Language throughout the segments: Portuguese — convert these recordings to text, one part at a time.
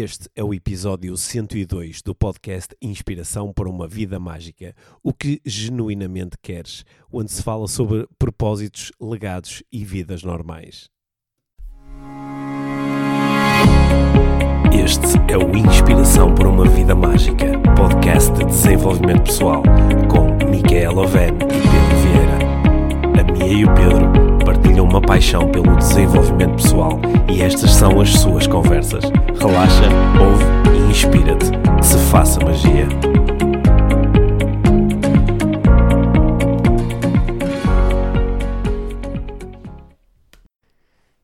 Este é o episódio 102 do podcast Inspiração para uma Vida Mágica. O que genuinamente queres? Onde se fala sobre propósitos, legados e vidas normais. Este é o Inspiração para uma Vida Mágica, podcast de desenvolvimento pessoal, com Micaela Oven e Pedro Vieira. A Mia e o Pedro partilham uma paixão pelo desenvolvimento pessoal e estas são as suas conversas. Relaxa, ouve e inspira-te. Que se faça magia.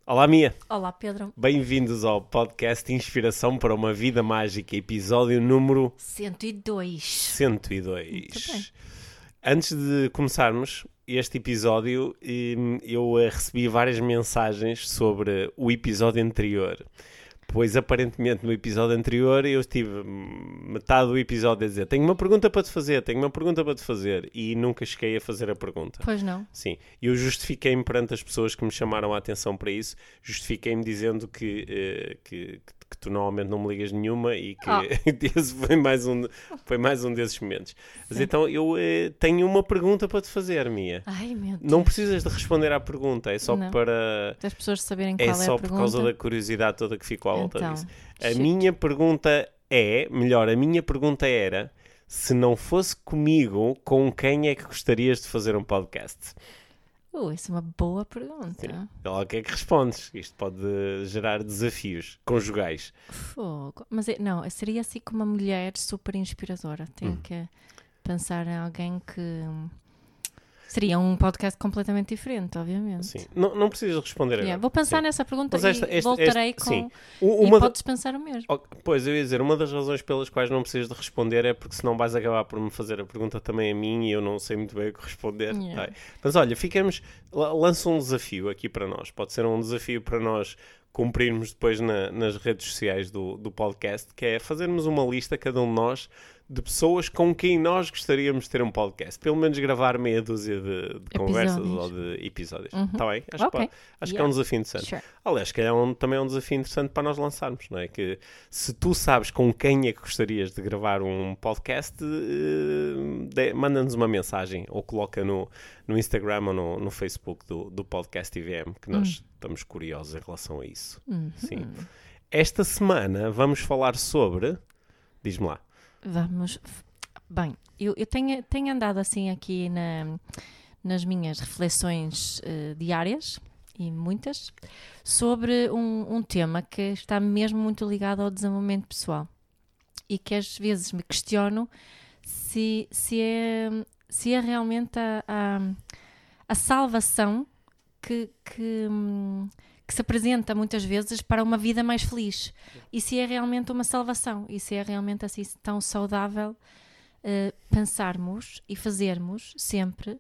Olá, Mia. Olá, Pedro. Bem-vindos ao podcast Inspiração para uma Vida Mágica, episódio número 102. 102. Muito bem. Antes de começarmos este episódio, hum, eu eh, recebi várias mensagens sobre o episódio anterior. Pois aparentemente no episódio anterior eu estive hum, metade do episódio a dizer tenho uma pergunta para te fazer, tenho uma pergunta para te fazer e nunca cheguei a fazer a pergunta. Pois não. Sim, eu justifiquei-me perante as pessoas que me chamaram a atenção para isso, justifiquei-me dizendo que, eh, que, que- tu normalmente não me ligas nenhuma e que Ah. esse foi mais, um, foi mais um desses momentos. Mas então eu eh, tenho uma pergunta para te fazer, Mia. Ai, meu Deus. Não precisas de responder à pergunta, é só Não. para. Das pessoas saberem qual É é, só a por pergunta. causa da curiosidade toda que ficou à volta Então, disso. A minha pergunta é, melhor, a minha pergunta era: se não fosse comigo, com quem é que gostarias de fazer um podcast? Uh, isso é uma boa pergunta. Logo o que é que respondes? Isto pode gerar desafios conjugais. Fogo. Mas é- não, seria assim como uma mulher super inspiradora. Tenho Hum. que pensar em alguém que. Seria um podcast completamente diferente, obviamente. Sim. Não, não precisas responder Yeah, agora. vou pensar Sim. nessa pergunta Mas esta- e este- voltarei este- com. sim. E da- podes pensar o mesmo. Oh, Pois, eu ia dizer, uma das razões pelas quais não precisas de responder é porque senão vais acabar por me fazer a pergunta também a mim e eu não sei muito bem o que responder. Yeah. Ai. Mas olha, ficamos. la- Lança um desafio aqui para nós. Pode ser um desafio para nós cumprirmos depois na- nas redes sociais do, do podcast, que é fazermos uma lista, cada um de nós, de pessoas com quem nós gostaríamos de ter um podcast. Pelo menos gravar meia dúzia de, de conversas ou de episódios. Uhum. Está bem? Acho, que Ok. pode- acho que é um Yeah. desafio interessante. Sure. Aliás, que é um, também é um desafio interessante para nós lançarmos, não é? Que se tu sabes com quem é que gostarias de gravar um podcast, eh, manda-nos uma mensagem ou coloca no, no Instagram ou no, no Facebook do, do podcast IVM, que nós estamos curiosos em relação a isso. Uhum. Sim. Esta semana vamos falar sobre. Diz-me lá. Vamos. Bem, eu, eu tenho, tenho andado assim aqui na- nas minhas reflexões eh, diárias, e muitas, sobre um, um tema que está mesmo muito ligado ao desenvolvimento pessoal e que às vezes me questiono se, se, é, se é realmente a, a, a salvação que, que, hum, que se apresenta muitas vezes para uma vida mais feliz e se é realmente uma salvação e se é realmente assim tão saudável eh, pensarmos e fazermos sempre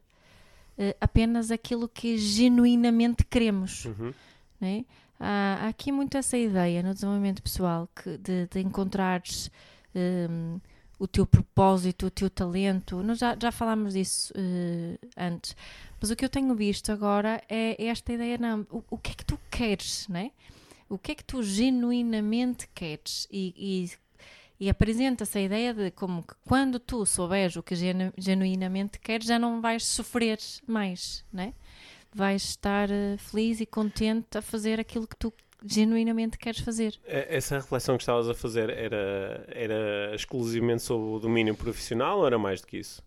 eh, apenas aquilo que genuinamente queremos. Uhum. né? Há, há aqui muito essa ideia no desenvolvimento pessoal que de, de encontrares hum, o teu propósito, o teu talento. Nós já, já falámos disso eh, antes, mas o que eu tenho visto agora é esta ideia: não, o, o que é que tu queres, né? O que é que tu genuinamente queres? E, e, e apresenta-se a ideia de como que quando tu souberes o que genu- genuinamente queres, já não vais sofrer mais, né? vais estar eh, feliz e contente a fazer aquilo que tu genuinamente queres fazer. E- Essa reflexão que estavas a fazer era, era exclusivamente sobre o domínio profissional ou era mais do que isso?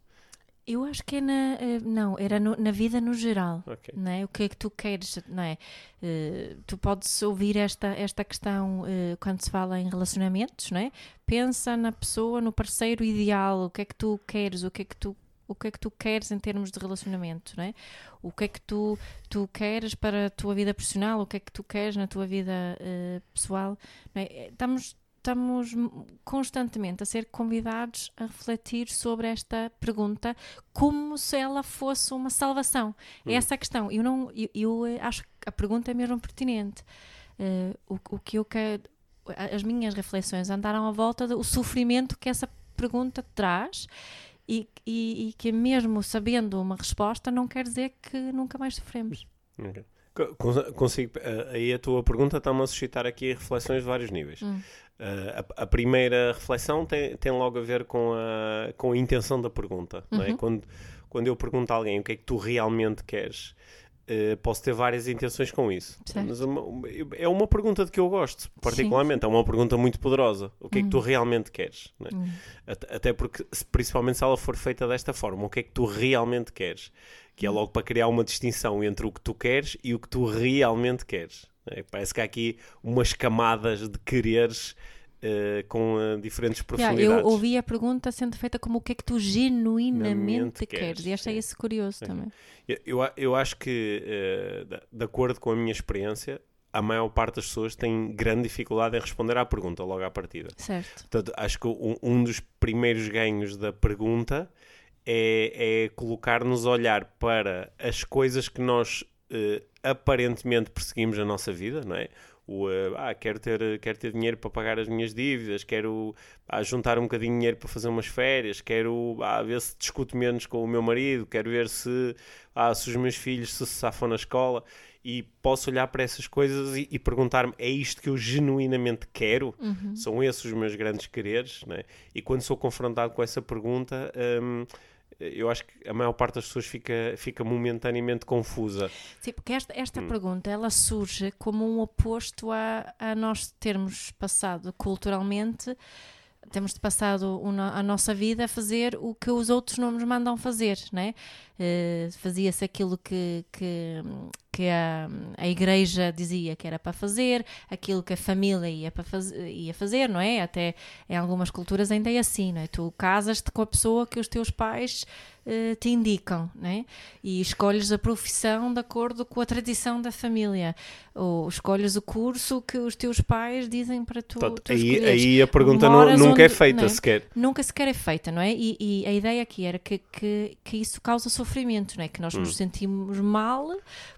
Eu acho que é na. eh, não, era no- na vida no geral. Ok. Não é? O que é que tu queres, não é? Eh, tu podes ouvir esta, esta questão eh, quando se fala em relacionamentos, não é? Pensa na pessoa, no parceiro ideal, o que é que tu queres, o que é que tu o que é que tu queres em termos de relacionamento, não é? O que é que tu, tu queres para a tua vida profissional, o que é que tu queres na tua vida eh, pessoal, é? Estamos, estamos constantemente a ser convidados a refletir sobre esta pergunta como se ela fosse uma salvação. É essa a questão. Eu, não, eu, eu, eh, acho que a pergunta é mesmo pertinente. Eh, o, o que eu quero, as minhas reflexões andaram à volta do sofrimento que essa pergunta traz e, e, e que mesmo sabendo uma resposta não quer dizer que nunca mais sofremos. Ok. Co- cons- Consigo, eh, aí a tua pergunta está-me a suscitar aqui reflexões de vários níveis. Hum. Uh, a, a, primeira reflexão tem, tem logo a ver com a, com a intenção da pergunta. Uhum. É? Quando, quando eu pergunto a alguém o que é que tu realmente queres, Uh, posso ter várias intenções com isso. Mas uma, é uma pergunta de que eu gosto, particularmente. Sim. É uma pergunta muito poderosa. O que é que tu hum. realmente queres? É? Hum. Até porque, principalmente se ela for feita desta forma, o que é que tu realmente queres? Que é hum. logo para criar uma distinção entre o que tu queres e o que tu realmente queres. É? Parece que há aqui umas camadas de quereres Uh, com uh, diferentes profundidades. Yeah, eu ouvi a pergunta sendo feita como o que é que tu genuinamente queres. queres. E achei isso curioso também. Eu, eu, eu acho que, uh, de, de, acordo com a minha experiência, a maior parte das pessoas tem grande dificuldade em responder à pergunta logo à partida. Certo. Portanto, acho que um, um dos primeiros ganhos da pergunta é, é colocar-nos a olhar para as coisas que nós aparentemente perseguimos na nossa vida, não é? o uh, ah, quero ter, quero ter dinheiro para pagar as minhas dívidas, quero ah, juntar um bocadinho de dinheiro para fazer umas férias, quero ah, ver se discuto menos com o meu marido, quero ver se, ah, se os meus filhos se safam na escola e posso olhar para essas coisas e, e perguntar-me é isto que eu genuinamente quero? Uhum. São esses os meus grandes quereres? Né? E quando sou confrontado com essa pergunta... Um, eu acho que a maior parte das pessoas fica, fica momentaneamente confusa. Sim, porque esta, esta hum. pergunta ela surge como um oposto a, a nós termos passado culturalmente temos passado a nossa vida a fazer o que os outros não nos mandam fazer, né? Uh, Fazia-se aquilo que, que, que a, a igreja dizia que era para fazer, aquilo que a família ia, para faz, ia fazer, não é? Até em algumas culturas ainda é assim, não é? Tu casas-te com a pessoa que os teus pais uh, te indicam, né? E escolhes a profissão de acordo com a tradição da família, ou escolhes o curso que os teus pais dizem para tu, tu aí, aí a pergunta não, nunca onde, é feita é? sequer. Nunca sequer é feita, não é? E, e, a ideia aqui era que, que, que isso causa sofrimento, não é? Que nós hum. nos sentimos mal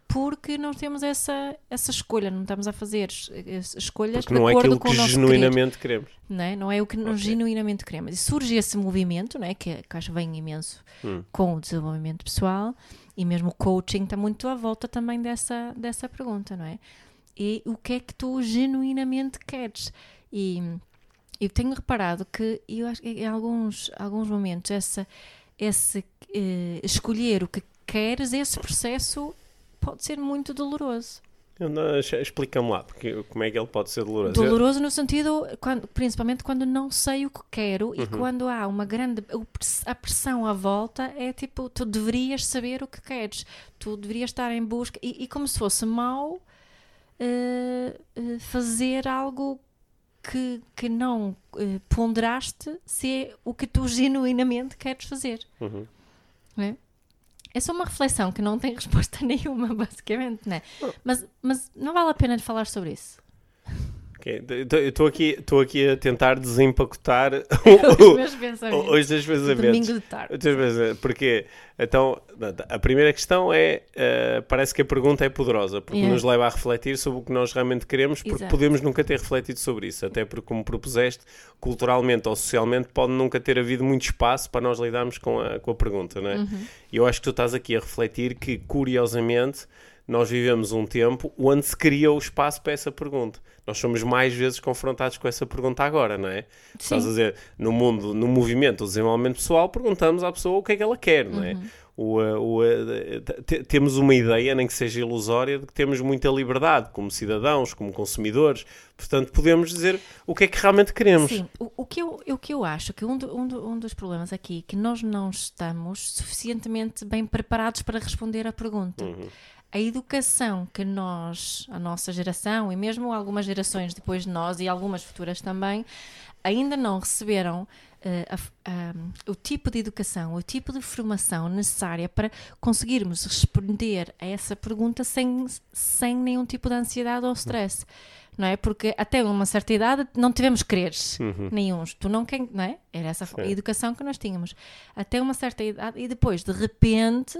porque não temos essa, essa escolha, não estamos a fazer escolhas porque não é aquilo que genuinamente querer. queremos. Não é? não é o que okay. genuinamente queremos. E surge esse movimento, não é? que, que acho vem imenso hum. com o desenvolvimento pessoal e mesmo o coaching está muito à volta também dessa, dessa pergunta, não é? E o que é que tu genuinamente queres? E eu tenho reparado que eu acho que em alguns, alguns momentos essa, esse eh, escolher o que queres, esse processo pode ser muito doloroso. Explica-me lá, porque, como é que ele pode ser doloroso? Doloroso no sentido, quando, principalmente quando não sei o que quero uhum. e quando há uma grande. A pressão à volta é tipo, tu deverias saber o que queres, tu deverias estar em busca. E, e como se fosse mau uh, fazer algo que, que não uh, ponderaste se é o que tu genuinamente queres fazer. Uhum. É? É só uma reflexão que não tem resposta nenhuma, basicamente, né? Mas, mas não vale a pena falar sobre isso. Okay. Eu estou aqui, aqui a tentar desempacotar os meus pensamentos. Os teus pensamentos. Domingo de tarde. Porque, então, a primeira questão é: uh, parece que a pergunta é poderosa, porque yeah. nos leva a refletir sobre o que nós realmente queremos, porque Exato. podemos nunca ter refletido sobre isso. Até porque, como propuseste, culturalmente ou socialmente, pode nunca ter havido muito espaço para nós lidarmos com a, com a pergunta, não é? Uhum. E eu acho que tu estás aqui a refletir que, curiosamente, nós vivemos um tempo onde se criou o espaço para essa pergunta. Nós somos mais vezes confrontados com essa pergunta agora, não é? Sim. Estás a dizer, no mundo, no movimento do desenvolvimento pessoal, perguntamos à pessoa o que é que ela quer, não é? Uhum. O, o, temos uma ideia, nem que seja ilusória, de que temos muita liberdade como cidadãos, como consumidores, portanto podemos dizer o que é que realmente queremos. Sim, o, o que, eu, o que eu acho que um, do, um, do, um dos problemas aqui é que nós não estamos suficientemente bem preparados para responder à pergunta. Uhum a educação que nós, a nossa geração e mesmo algumas gerações depois de nós e algumas futuras também, ainda não receberam a, a, o tipo de educação, o tipo de formação necessária para conseguirmos responder a essa pergunta sem, sem nenhum tipo de ansiedade ou stress. Não é? Porque até uma certa idade não tivemos quereres uhum. nenhums. Tu não, quem, não é? Era essa a educação que nós tínhamos. Até uma certa idade e depois, de repente,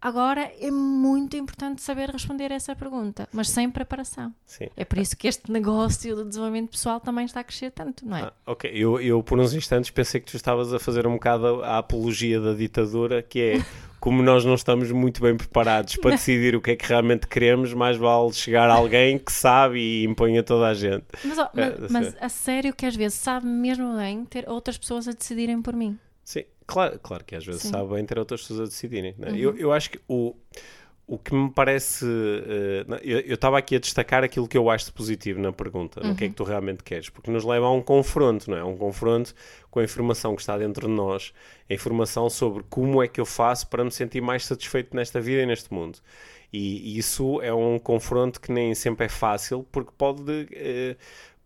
Agora é muito importante saber responder essa pergunta, mas sem preparação. Sim. É por isso que este negócio do desenvolvimento pessoal também está a crescer tanto, não é? Ah, ok, eu, eu por uns instantes pensei que tu estavas a fazer um bocado a apologia da ditadura, que é como nós não estamos muito bem preparados para decidir o que é que realmente queremos, mais vale chegar alguém que sabe e impõe a toda a gente. Mas, ó, mas, mas a sério que às vezes sabe mesmo bem ter outras pessoas a decidirem por mim. Sim, claro, claro que às vezes Sim. sabe bem ter outras pessoas a decidirem. né? Uhum. Eu, eu acho que o, o que me parece. na- eu estava aqui a destacar aquilo que eu acho de positivo na pergunta, no que Uhum. é que tu realmente queres, porque nos leva a um confronto, não é? Um confronto com a informação que está dentro de nós, a informação sobre como é que eu faço para me sentir mais satisfeito nesta vida e neste mundo. E isso é um confronto que nem sempre é fácil, porque pode, eh,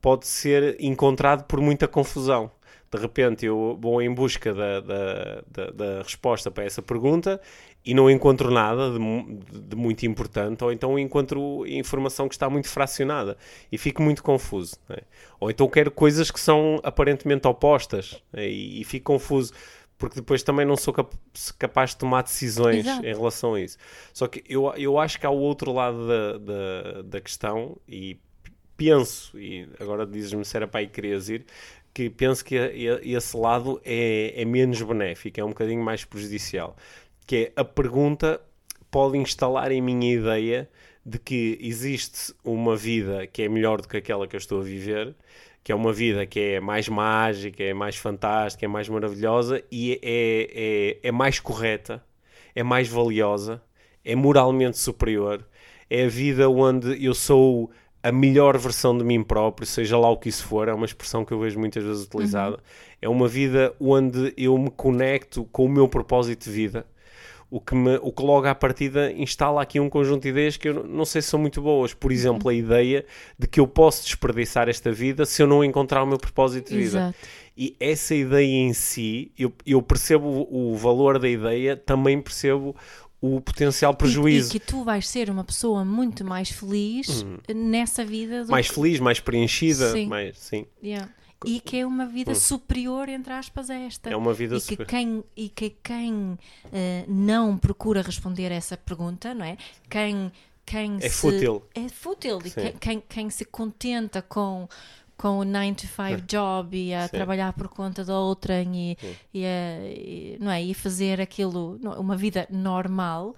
pode ser encontrado por muita confusão. De repente eu vou em busca da, da, da, da resposta para essa pergunta e não encontro nada de, de muito importante, ou então encontro informação que está muito fracionada e fico muito confuso. não é? Ou então quero coisas que são aparentemente opostas não é? e, e fico confuso porque depois também não sou cap- capaz de tomar decisões Exato. em relação a isso. Só que eu, eu acho que há o outro lado da, da, da questão e penso, e agora dizes-me se era para aí que querias ir, que penso que esse lado é, é menos benéfico, é um bocadinho mais prejudicial. Que é a pergunta pode instalar em mim a ideia de que existe uma vida que é melhor do que aquela que eu estou a viver, que é uma vida que é mais mágica, é mais fantástica, é mais maravilhosa e é, é, é mais correta, é mais valiosa, é moralmente superior, é a vida onde eu sou a melhor versão de mim próprio, seja lá o que isso for, é uma expressão que eu vejo muitas vezes utilizada. É uma vida onde eu me conecto com o meu propósito de vida, o que, me, o que logo à partida instala aqui um conjunto de ideias que eu não- sei se são muito boas. Por exemplo, a ideia de que eu posso desperdiçar esta vida se eu não encontrar o meu propósito de vida. Exato. E essa ideia em si, eu, eu percebo o valor da ideia, também percebo o potencial E, prejuízo. e que tu vais ser uma pessoa muito mais feliz nessa vida do. Mais feliz, mais preenchida, Sim. mais, sim. Yeah. E que é uma vida superior, entre aspas, a esta. É uma vida e que super. quem, e que quem eh, não procura responder essa pergunta, não é? Quem, quem É se, fútil. É fútil. E quem, quem, quem se contenta com, com o 9 to 5 job e a Sim. trabalhar por conta da outrem e, e, a- e, não é? e fazer aquilo, uma vida normal,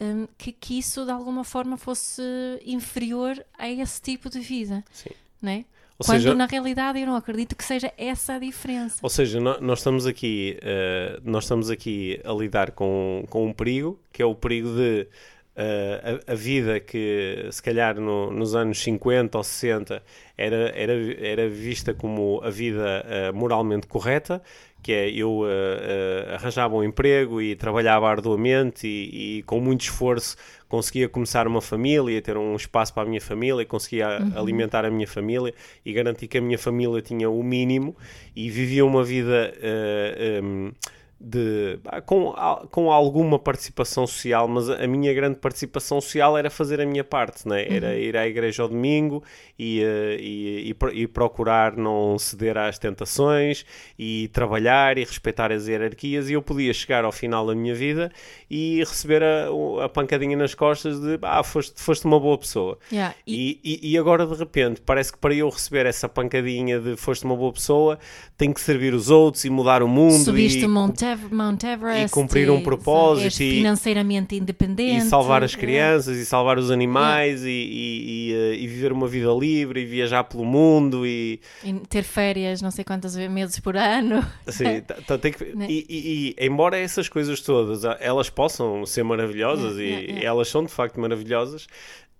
hum, que, que isso de alguma forma fosse inferior a esse tipo de vida. Sim. Não é? Ou Quando seja, na realidade eu não acredito que seja essa a diferença. Ou seja, nó- nós estamos aqui, eh, nós estamos aqui a lidar com, com um perigo, que é o perigo de eh, a, a vida que se calhar no- nos anos 50 ou 60 era, era, era vista como a vida eh, moralmente correta, que é eu eh, arranjava um emprego e trabalhava arduamente e, e com muito esforço conseguia começar uma família, ter um espaço para a minha família, conseguia alimentar a minha família e garantir que a minha família tinha o mínimo e vivia uma vida em, de, com, com alguma participação social, mas a, minha grande participação social era fazer a minha parte, né? era ir à igreja ao domingo e, eh, e, e e procurar não ceder às tentações e trabalhar e respeitar as hierarquias e eu podia chegar ao final da minha vida e receber a, a pancadinha nas costas de ah, foste, foste uma boa pessoa. Yeah, e- E, e, agora de repente parece que para eu receber essa pancadinha de foste uma boa pessoa tenho que servir os outros e mudar o mundo Subiste e, o Mount, Ev- Mount Everest cumprir um e- propósito e- financeiramente e independente salvar as é. crianças e salvar os animais e, e, e, eh, e viver uma vida livre e viajar pelo mundo e E ter férias não sei quantas meses por ano tá- tá- tem que- Né? e, e- e, embora essas coisas todas ah, elas possam ser maravilhosas e elas são de facto maravilhosas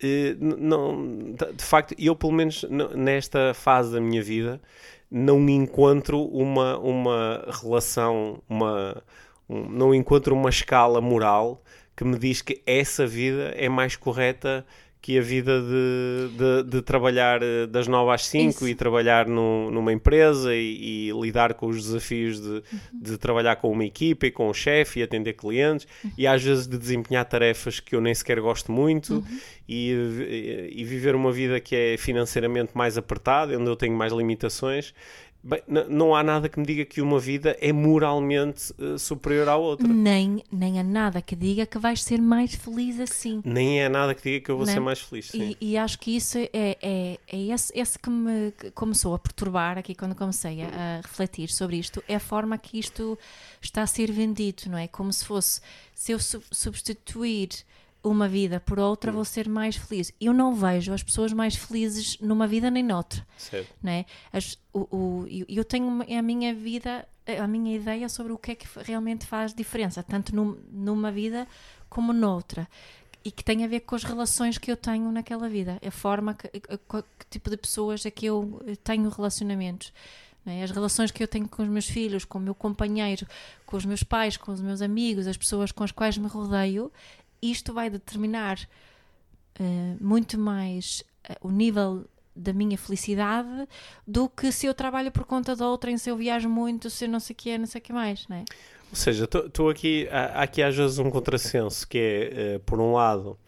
eh, não, de facto eu pelo menos nesta fase da minha vida não encontro uma, uma relação uma um- não encontro uma escala moral que me diz que essa vida é mais correta que a vida de, de, de trabalhar eh, das 9 às 5 Isso. e trabalhar num- numa empresa e, e lidar com os desafios de, de trabalhar com uma equipa e com o chefe e atender clientes e às vezes de desempenhar tarefas que eu nem sequer gosto muito e, e- e viver uma vida que é financeiramente mais apertada, onde eu tenho mais limitações. Bem, não há nada que me diga que uma vida é moralmente uh, superior à outra. Nem, nem há nada que diga que vais ser mais feliz assim. Nem é nada que diga que eu vou ser mais feliz. E, e, acho que isso é, é, é esse, esse que me começou a perturbar aqui quando comecei a, a, refletir sobre isto. É a forma que isto está a ser vendido, não é? Como se fosse, se eu substituir uma vida por outra, vou ser mais feliz. Eu não vejo as pessoas mais felizes numa vida nem noutra. Certo. Né? As, o, o, eu tenho a minha vida, a minha ideia sobre o que é que realmente faz diferença, tanto num, numa vida como noutra. E que tem a ver com as relações que eu tenho naquela vida, a forma, que, a, que tipo de pessoas é que eu tenho relacionamentos. Né? As relações que eu tenho com os meus filhos, com o meu companheiro, com os meus pais, com os meus amigos, as pessoas com as quais me rodeio, isto vai determinar uh, muito mais uh, o nível da minha felicidade do que se eu trabalho por conta de outrem, se eu viajo muito, se eu não sei o que não sei o que mais, não é? Ou seja, estou aqui, há, aqui às vezes um contrassenso que é, uh, por um lado,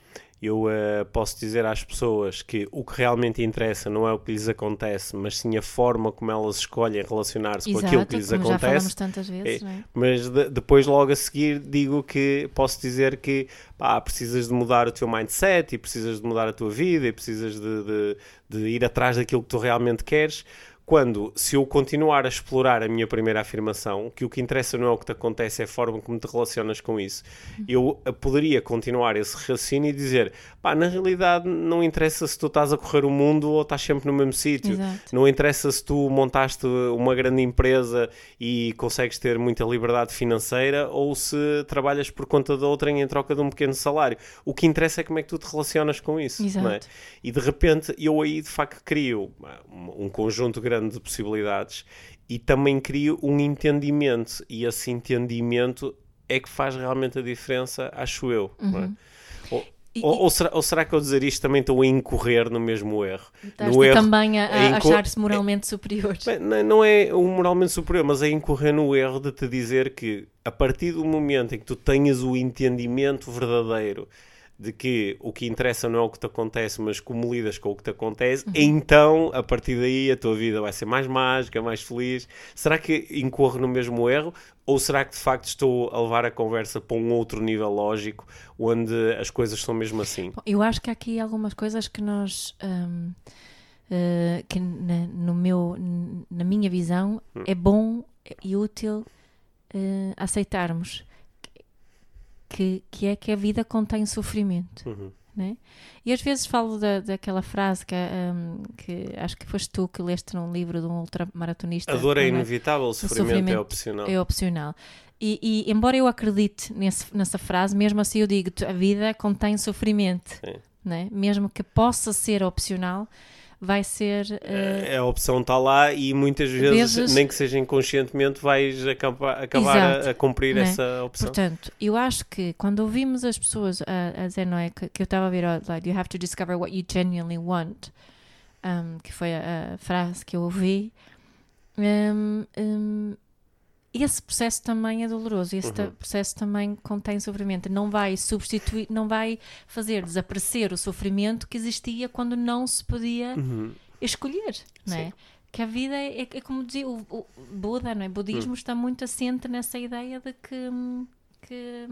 eu uh, posso dizer às pessoas que o que realmente interessa não é o que lhes acontece, mas sim a forma como elas escolhem relacionar-se com aquilo que lhes acontece. Já falamos tantas vezes, é, é? Mas de, depois, logo a seguir, digo que posso dizer que pá, precisas de mudar o teu mindset e precisas de mudar a tua vida e precisas de, de, de ir atrás daquilo que tu realmente queres quando, se eu continuar a explorar a minha primeira afirmação, que o que interessa não é o que te acontece, é a forma como te relacionas com isso, eu poderia continuar esse raciocínio e dizer, pá, na realidade não interessa se tu estás a correr o mundo ou estás sempre no mesmo sítio, não interessa se tu montaste uma grande empresa e consegues ter muita liberdade financeira ou se trabalhas por conta de outra em troca de um pequeno salário. O que interessa é como é que tu te relacionas com isso, é? E de repente eu aí de facto crio um conjunto grande grande de possibilidades e também crio um entendimento e esse entendimento é que faz realmente a diferença, acho eu. É? Uhum. Ou, e, ou, ou, será, ou, será, que ao dizer isto também estou a incorrer no mesmo erro? No erro também a, a achar-se moralmente é, superior. Não, não é o moralmente superior, mas é incorrer no erro de te dizer que a partir do momento em que tu tenhas o entendimento verdadeiro de que o que interessa não é o que te acontece, mas como lidas com o que te acontece, uhum. então a partir daí a tua vida vai ser mais mágica, mais feliz. Será que incorro no mesmo erro? Ou será que de facto estou a levar a conversa para um outro nível lógico onde as coisas são mesmo assim? Bom, eu acho que há aqui algumas coisas que nós. Uh, que na, no meu, na minha visão hum. é bom e útil uh, aceitarmos que, que é que a vida contém sofrimento. Uhum. Né? E às vezes falo da, daquela frase que, um, que acho que foste tu que leste num livro de um ultramaratonista. A dor é inevitável, o sofrimento, o sofrimento é opcional. É opcional. E, e, embora eu acredite nesse, nessa frase, mesmo assim eu digo a vida contém sofrimento. Né? Mesmo que possa ser opcional, vai ser. Uh, a opção está lá e muitas vezes, vezes, nem que seja inconscientemente, vais acabar, acabar a, a, cumprir né? essa opção. Portanto, eu acho que quando ouvimos as pessoas a, a dizer, não é? Que, que eu estava a ver, like, you have to discover what you genuinely want, um, que foi a, a, frase que eu ouvi. Um, um, esse processo também é doloroso, esse uhum. processo também contém sofrimento. Não vai substituir, não vai fazer desaparecer o sofrimento que existia quando não se podia uhum. escolher, não é? Que a vida é, é, é como dizia o, o, Buda, não é? O budismo uhum. está muito assente nessa ideia de que, que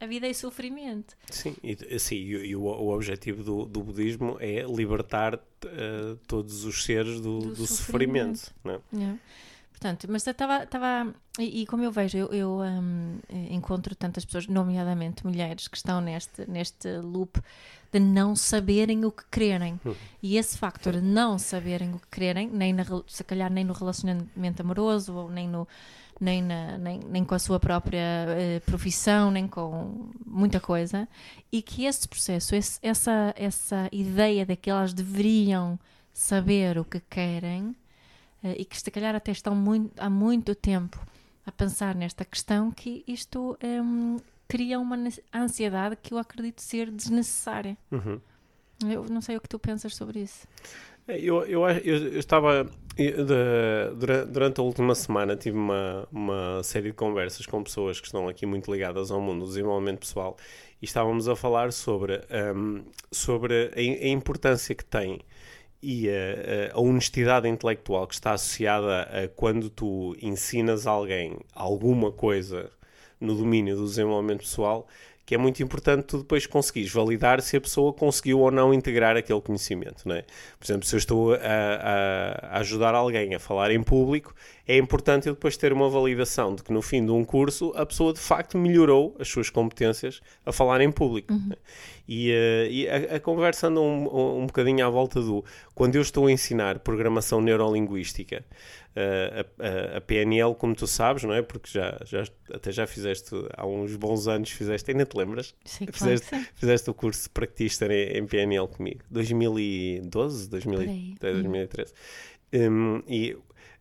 a vida é sofrimento. Sim, e, assim, e, e o, o, objetivo do, do budismo é libertar uh, todos os seres do, do, do sofrimento. sofrimento não é? Yeah. Portanto, mas estava. E, e, como eu vejo, eu, eu um, encontro tantas pessoas, nomeadamente mulheres, que estão neste, neste loop de não saberem o que quererem. Hum. E esse factor de não saberem o que quererem, nem na, se calhar nem no relacionamento amoroso, ou nem, no, nem, na, nem, nem com a sua própria uh, profissão, nem com muita coisa, e que esse processo, esse, essa, essa ideia de que elas deveriam saber o que querem e que se calhar até estão muito, há muito tempo a pensar nesta questão, que isto um, cria uma ansiedade que eu acredito ser desnecessária. Uhum. Eu não sei o que tu pensas sobre isso. É, eu, eu, eu, estava. Durante a última semana tive uma, uma série de conversas com pessoas que estão aqui muito ligadas ao mundo do desenvolvimento pessoal e estávamos a falar sobre, um, sobre a, a importância que tem e a, a, honestidade intelectual que está associada a quando tu ensinas alguém alguma coisa no domínio do desenvolvimento pessoal que é muito importante tu depois conseguires validar se a pessoa conseguiu ou não integrar aquele conhecimento, não é? Por exemplo, se eu estou a, a, ajudar alguém a falar em público, é importante eu depois ter uma validação de que no fim de um curso a pessoa de facto melhorou as suas competências a falar em público. Uhum. E, uh, e a, a, conversa anda um, um, bocadinho à volta do quando eu estou a ensinar programação neurolinguística, a, a, PNL, como tu sabes, não é? Porque já, já, até já fizeste há uns bons anos, fizeste, ainda te lembras? Sim, fizeste, claro fizeste o curso de practitioner em, em PNL comigo, 2012, 2013, 2013. Um, e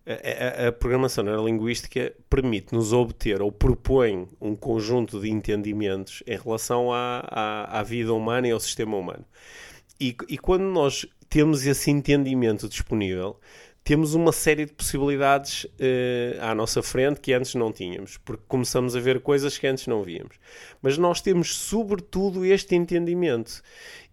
a, a, a, programação neurolinguística permite-nos obter ou propõe um conjunto de entendimentos em relação à, à, à vida humana e ao sistema humano. E, e quando nós temos esse entendimento disponível, temos uma série de possibilidades uh, à nossa frente que antes não tínhamos, porque começamos a ver coisas que antes não víamos. Mas nós temos, sobretudo, este entendimento.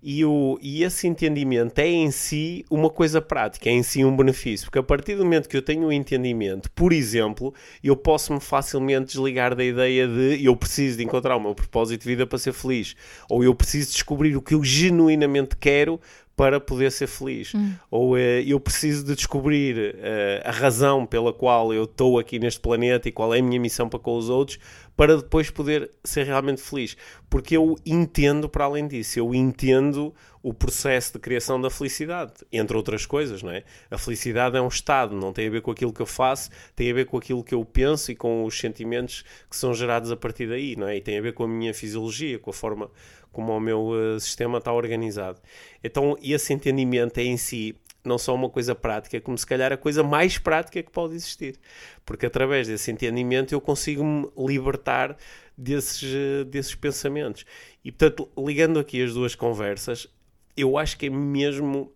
E, o, e esse entendimento é em si uma coisa prática, é em si um benefício, porque a partir do momento que eu tenho o um entendimento, por exemplo, eu posso-me facilmente desligar da ideia de eu preciso de encontrar o meu propósito de vida para ser feliz, ou eu preciso descobrir o que eu genuinamente quero para poder ser feliz. Hum. Ou uh, eu preciso de descobrir uh, a razão pela qual eu estou aqui neste planeta e qual é a minha missão para com os outros, para depois poder ser realmente feliz. Porque eu entendo, para além disso, eu entendo o processo de criação da felicidade, entre outras coisas, não é? A felicidade é um estado, não tem a ver com aquilo que eu faço, tem a ver com aquilo que eu penso e com os sentimentos que são gerados a partir daí, não é? E tem a ver com a minha fisiologia, com a forma como o meu uh, sistema está organizado. Então, esse entendimento é em si não só uma coisa prática, como se calhar a coisa mais prática que pode existir. Porque através desse entendimento eu consigo me libertar desses, uh, desses pensamentos. E portanto, ligando aqui as duas conversas, eu acho que é mesmo.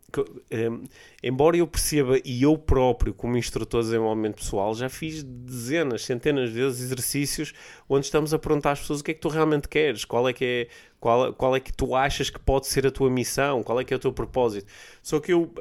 Um, embora eu perceba, e eu próprio, como instrutor de desenvolvimento pessoal, já fiz dezenas, centenas de vezes exercícios onde estamos a perguntar às pessoas o que é que tu realmente queres, qual é que é qual, qual é que tu achas que pode ser a tua missão? Qual é que é o teu propósito? Só que eu, uh,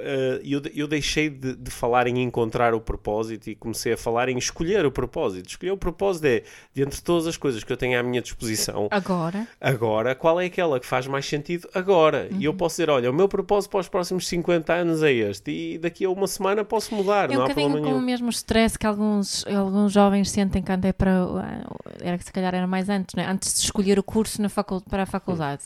eu, eu deixei de, de, falar em encontrar o propósito e comecei a falar em escolher o propósito. Escolher o propósito é, de entre todas as coisas que eu tenho à minha disposição... Agora. Agora, qual é aquela que faz mais sentido agora? Uhum. E eu uhum. posso dizer, olha, o meu propósito para os próximos 50 anos é este. E daqui a uma semana posso mudar, é não um há problema nenhum. com o mesmo stress que alguns, alguns jovens sentem quando é para... Era que se calhar era mais antes, né? Antes de escolher o curso na facul para a faculdade faculdade.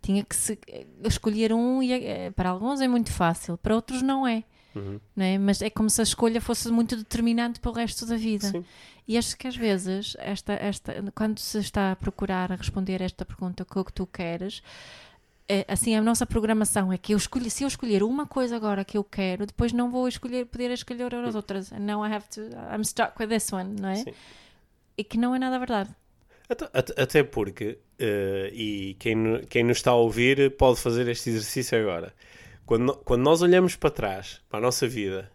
Tinha que se, escolher um e é, para alguns é muito fácil, para outros não é. Uhum. Não é? Mas é como se a escolha fosse muito determinante para o resto da vida. Sim. E acho que às vezes, esta, esta, quando se está a procurar a responder esta pergunta, o que tu queres, é, assim, a nossa programação é que eu escolhi, se eu escolher uma coisa agora que eu quero, depois não vou escolher, poder escolher as outras. Now I have to, I'm stuck with this one, não é? Sim. E que não é nada verdade. Até, até porque, uh, e quem, quem nos está a ouvir pode fazer este exercício agora. Quando, quando nós olhamos para trás, para a nossa vida,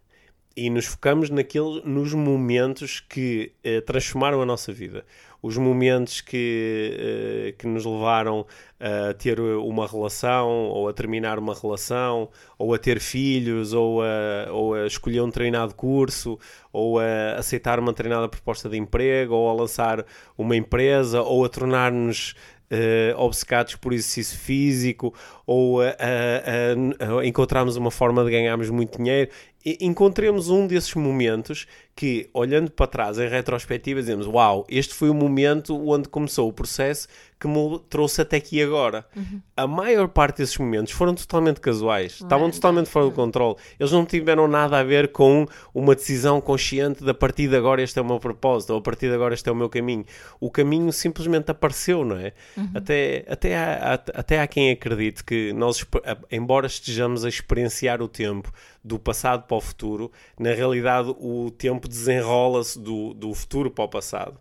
e nos focamos naquele, nos momentos que uh, transformaram a nossa vida, os momentos que, uh, que nos levaram a ter uma relação, ou a terminar uma relação, ou a ter filhos, ou a, ou a escolher um treinado curso, ou a aceitar uma treinada proposta de emprego, ou a lançar uma empresa, ou a tornar-nos uh, obcecados por exercício físico ou a, a, a, encontrarmos uma forma de ganharmos muito dinheiro. E encontremos um desses momentos que, olhando para trás em retrospectiva, dizemos: Uau, este foi o momento onde começou o processo que me trouxe até aqui agora. Uhum. A maior parte desses momentos foram totalmente casuais, estavam totalmente fora do controle. Eles não tiveram nada a ver com uma decisão consciente de a partir de agora este é o meu propósito, ou a partir de agora este é o meu caminho. O caminho simplesmente apareceu, não é? Uhum. Até, até, há, até há quem acredite que nós, embora estejamos a experienciar o tempo do passado para o futuro, na realidade o tempo desenrola-se do, do futuro para o passado.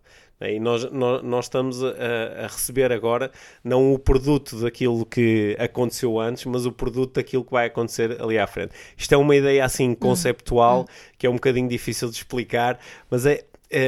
E nós, nós, nós estamos a, a, receber agora não o produto daquilo que aconteceu antes, mas o produto daquilo que vai acontecer ali à frente. Isto é uma ideia assim conceptual, hum. que é um bocadinho difícil de explicar, mas é,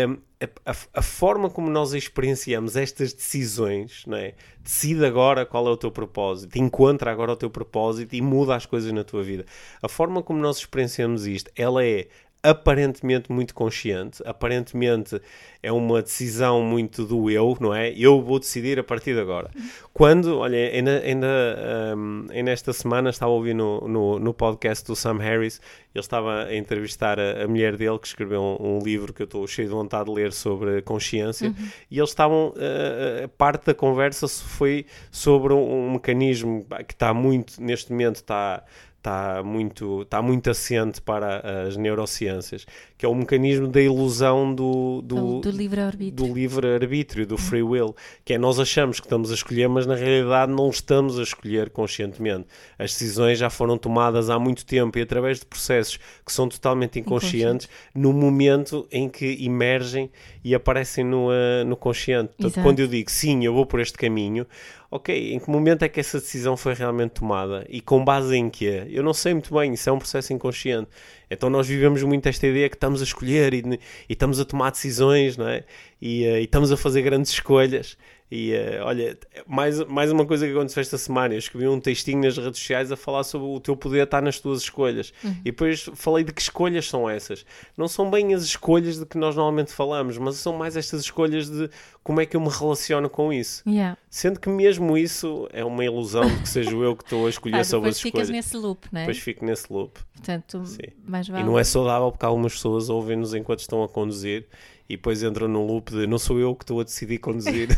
um, a, a, forma como nós experienciamos estas decisões, não é? decide agora qual é o teu propósito, encontra agora o teu propósito e muda as coisas na tua vida. A forma como nós experienciamos isto, ela é aparentemente muito consciente, aparentemente é uma decisão muito do eu, não é? Eu vou decidir a partir de agora. Quando, olha, ainda, ainda, um, ainda esta semana estava a ouvir no, no, no, podcast do Sam Harris, ele estava a entrevistar a, a mulher dele, que escreveu um, um, livro que eu estou cheio de vontade de ler sobre consciência, uhum. e eles estavam, uh, parte da conversa foi sobre um, um mecanismo que está muito, neste momento está está muito, está muito assente para as neurociências, que é o mecanismo da ilusão do, do, do livre-arbítrio, do, livre do free will, que é nós achamos que estamos a escolher, mas na realidade não estamos a escolher conscientemente. As decisões já foram tomadas há muito tempo e através de processos que são totalmente inconscientes no momento em que emergem e aparecem no, uh, no consciente. Portanto, quando eu digo sim, eu vou por este caminho, ok, em que momento é que essa decisão foi realmente tomada e com base em quê? Eu não sei muito bem, isso é um processo inconsciente. Então nós vivemos muito esta ideia que estamos a escolher e, e estamos a tomar decisões, não é? E, uh, e estamos a fazer grandes escolhas e uh, olha, mais, mais uma coisa que aconteceu esta semana, eu escrevi um textinho nas redes sociais a falar sobre o teu poder estar nas tuas escolhas. Uhum. E depois falei de que escolhas são essas. Não são bem as escolhas de que nós normalmente falamos, mas são mais estas escolhas de como é que eu me relaciono com isso. Yeah. Sendo que mesmo isso é uma ilusão de que seja eu que estou a escolher ah, sobre as escolhas. Depois ficas nesse loop, não é? Depois fico nesse loop. Portanto, mais vale. E não é saudável porque algumas pessoas ouvem-nos enquanto estão a conduzir e depois entram num loop de não sou eu que estou a decidir conduzir.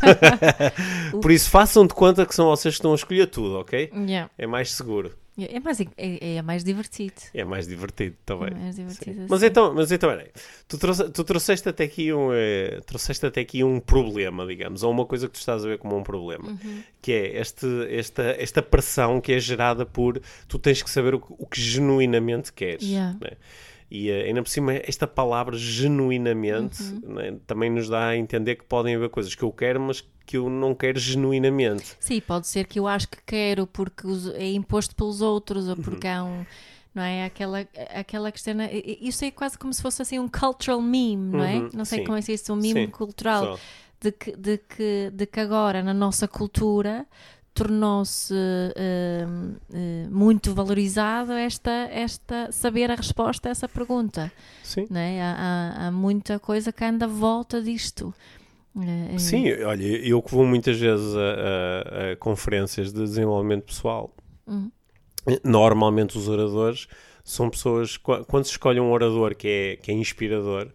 Por isso, façam de conta que são vocês que estão a escolher tudo, ok? Yeah. É mais seguro. É mais, é, é mais divertido. É mais divertido também. É mais divertido assim. Mas então, mas então peraí, tu, trouxe, tu trouxeste, até aqui um, eh, trouxeste até aqui um problema, digamos, ou uma coisa que tu estás a ver como um problema, uhum. que é este, esta, esta pressão que é gerada por tu tens que saber o, o que genuinamente queres. Yeah. Né? E uh, ainda por cima, esta palavra genuinamente uhum. né, também nos dá a entender que podem haver coisas que eu quero, mas que eu não quero genuinamente. Sim, pode ser que eu acho que quero porque é imposto pelos outros ou Uhum. porque há um. Não é? Aquela, aquela questão. Isso é quase como se fosse assim um cultural meme, não é? Uhum, Não sei sim. como é isso, um meme Sim, cultural. Só. De que, de, que, de que agora na nossa cultura tornou-se eh, eh, muito valorizado esta, esta saber a resposta a essa pergunta. Sim. É? há, há, há muita coisa que anda à volta disto. Eh, eh, Sim, olha, eu que vou muitas vezes a, a- a conferências de desenvolvimento pessoal, Uhum. normalmente os oradores são pessoas, qu- quando se escolhe um orador que é, que é inspirador,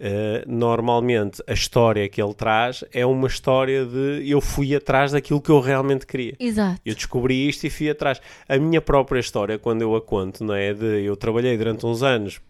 eh, normalmente a história que ele traz é uma história de eu fui atrás daquilo que eu realmente queria. Exato. Eu descobri isto e fui atrás. A minha própria história, quando eu a conto, não é? De, eu trabalhei durante uns anos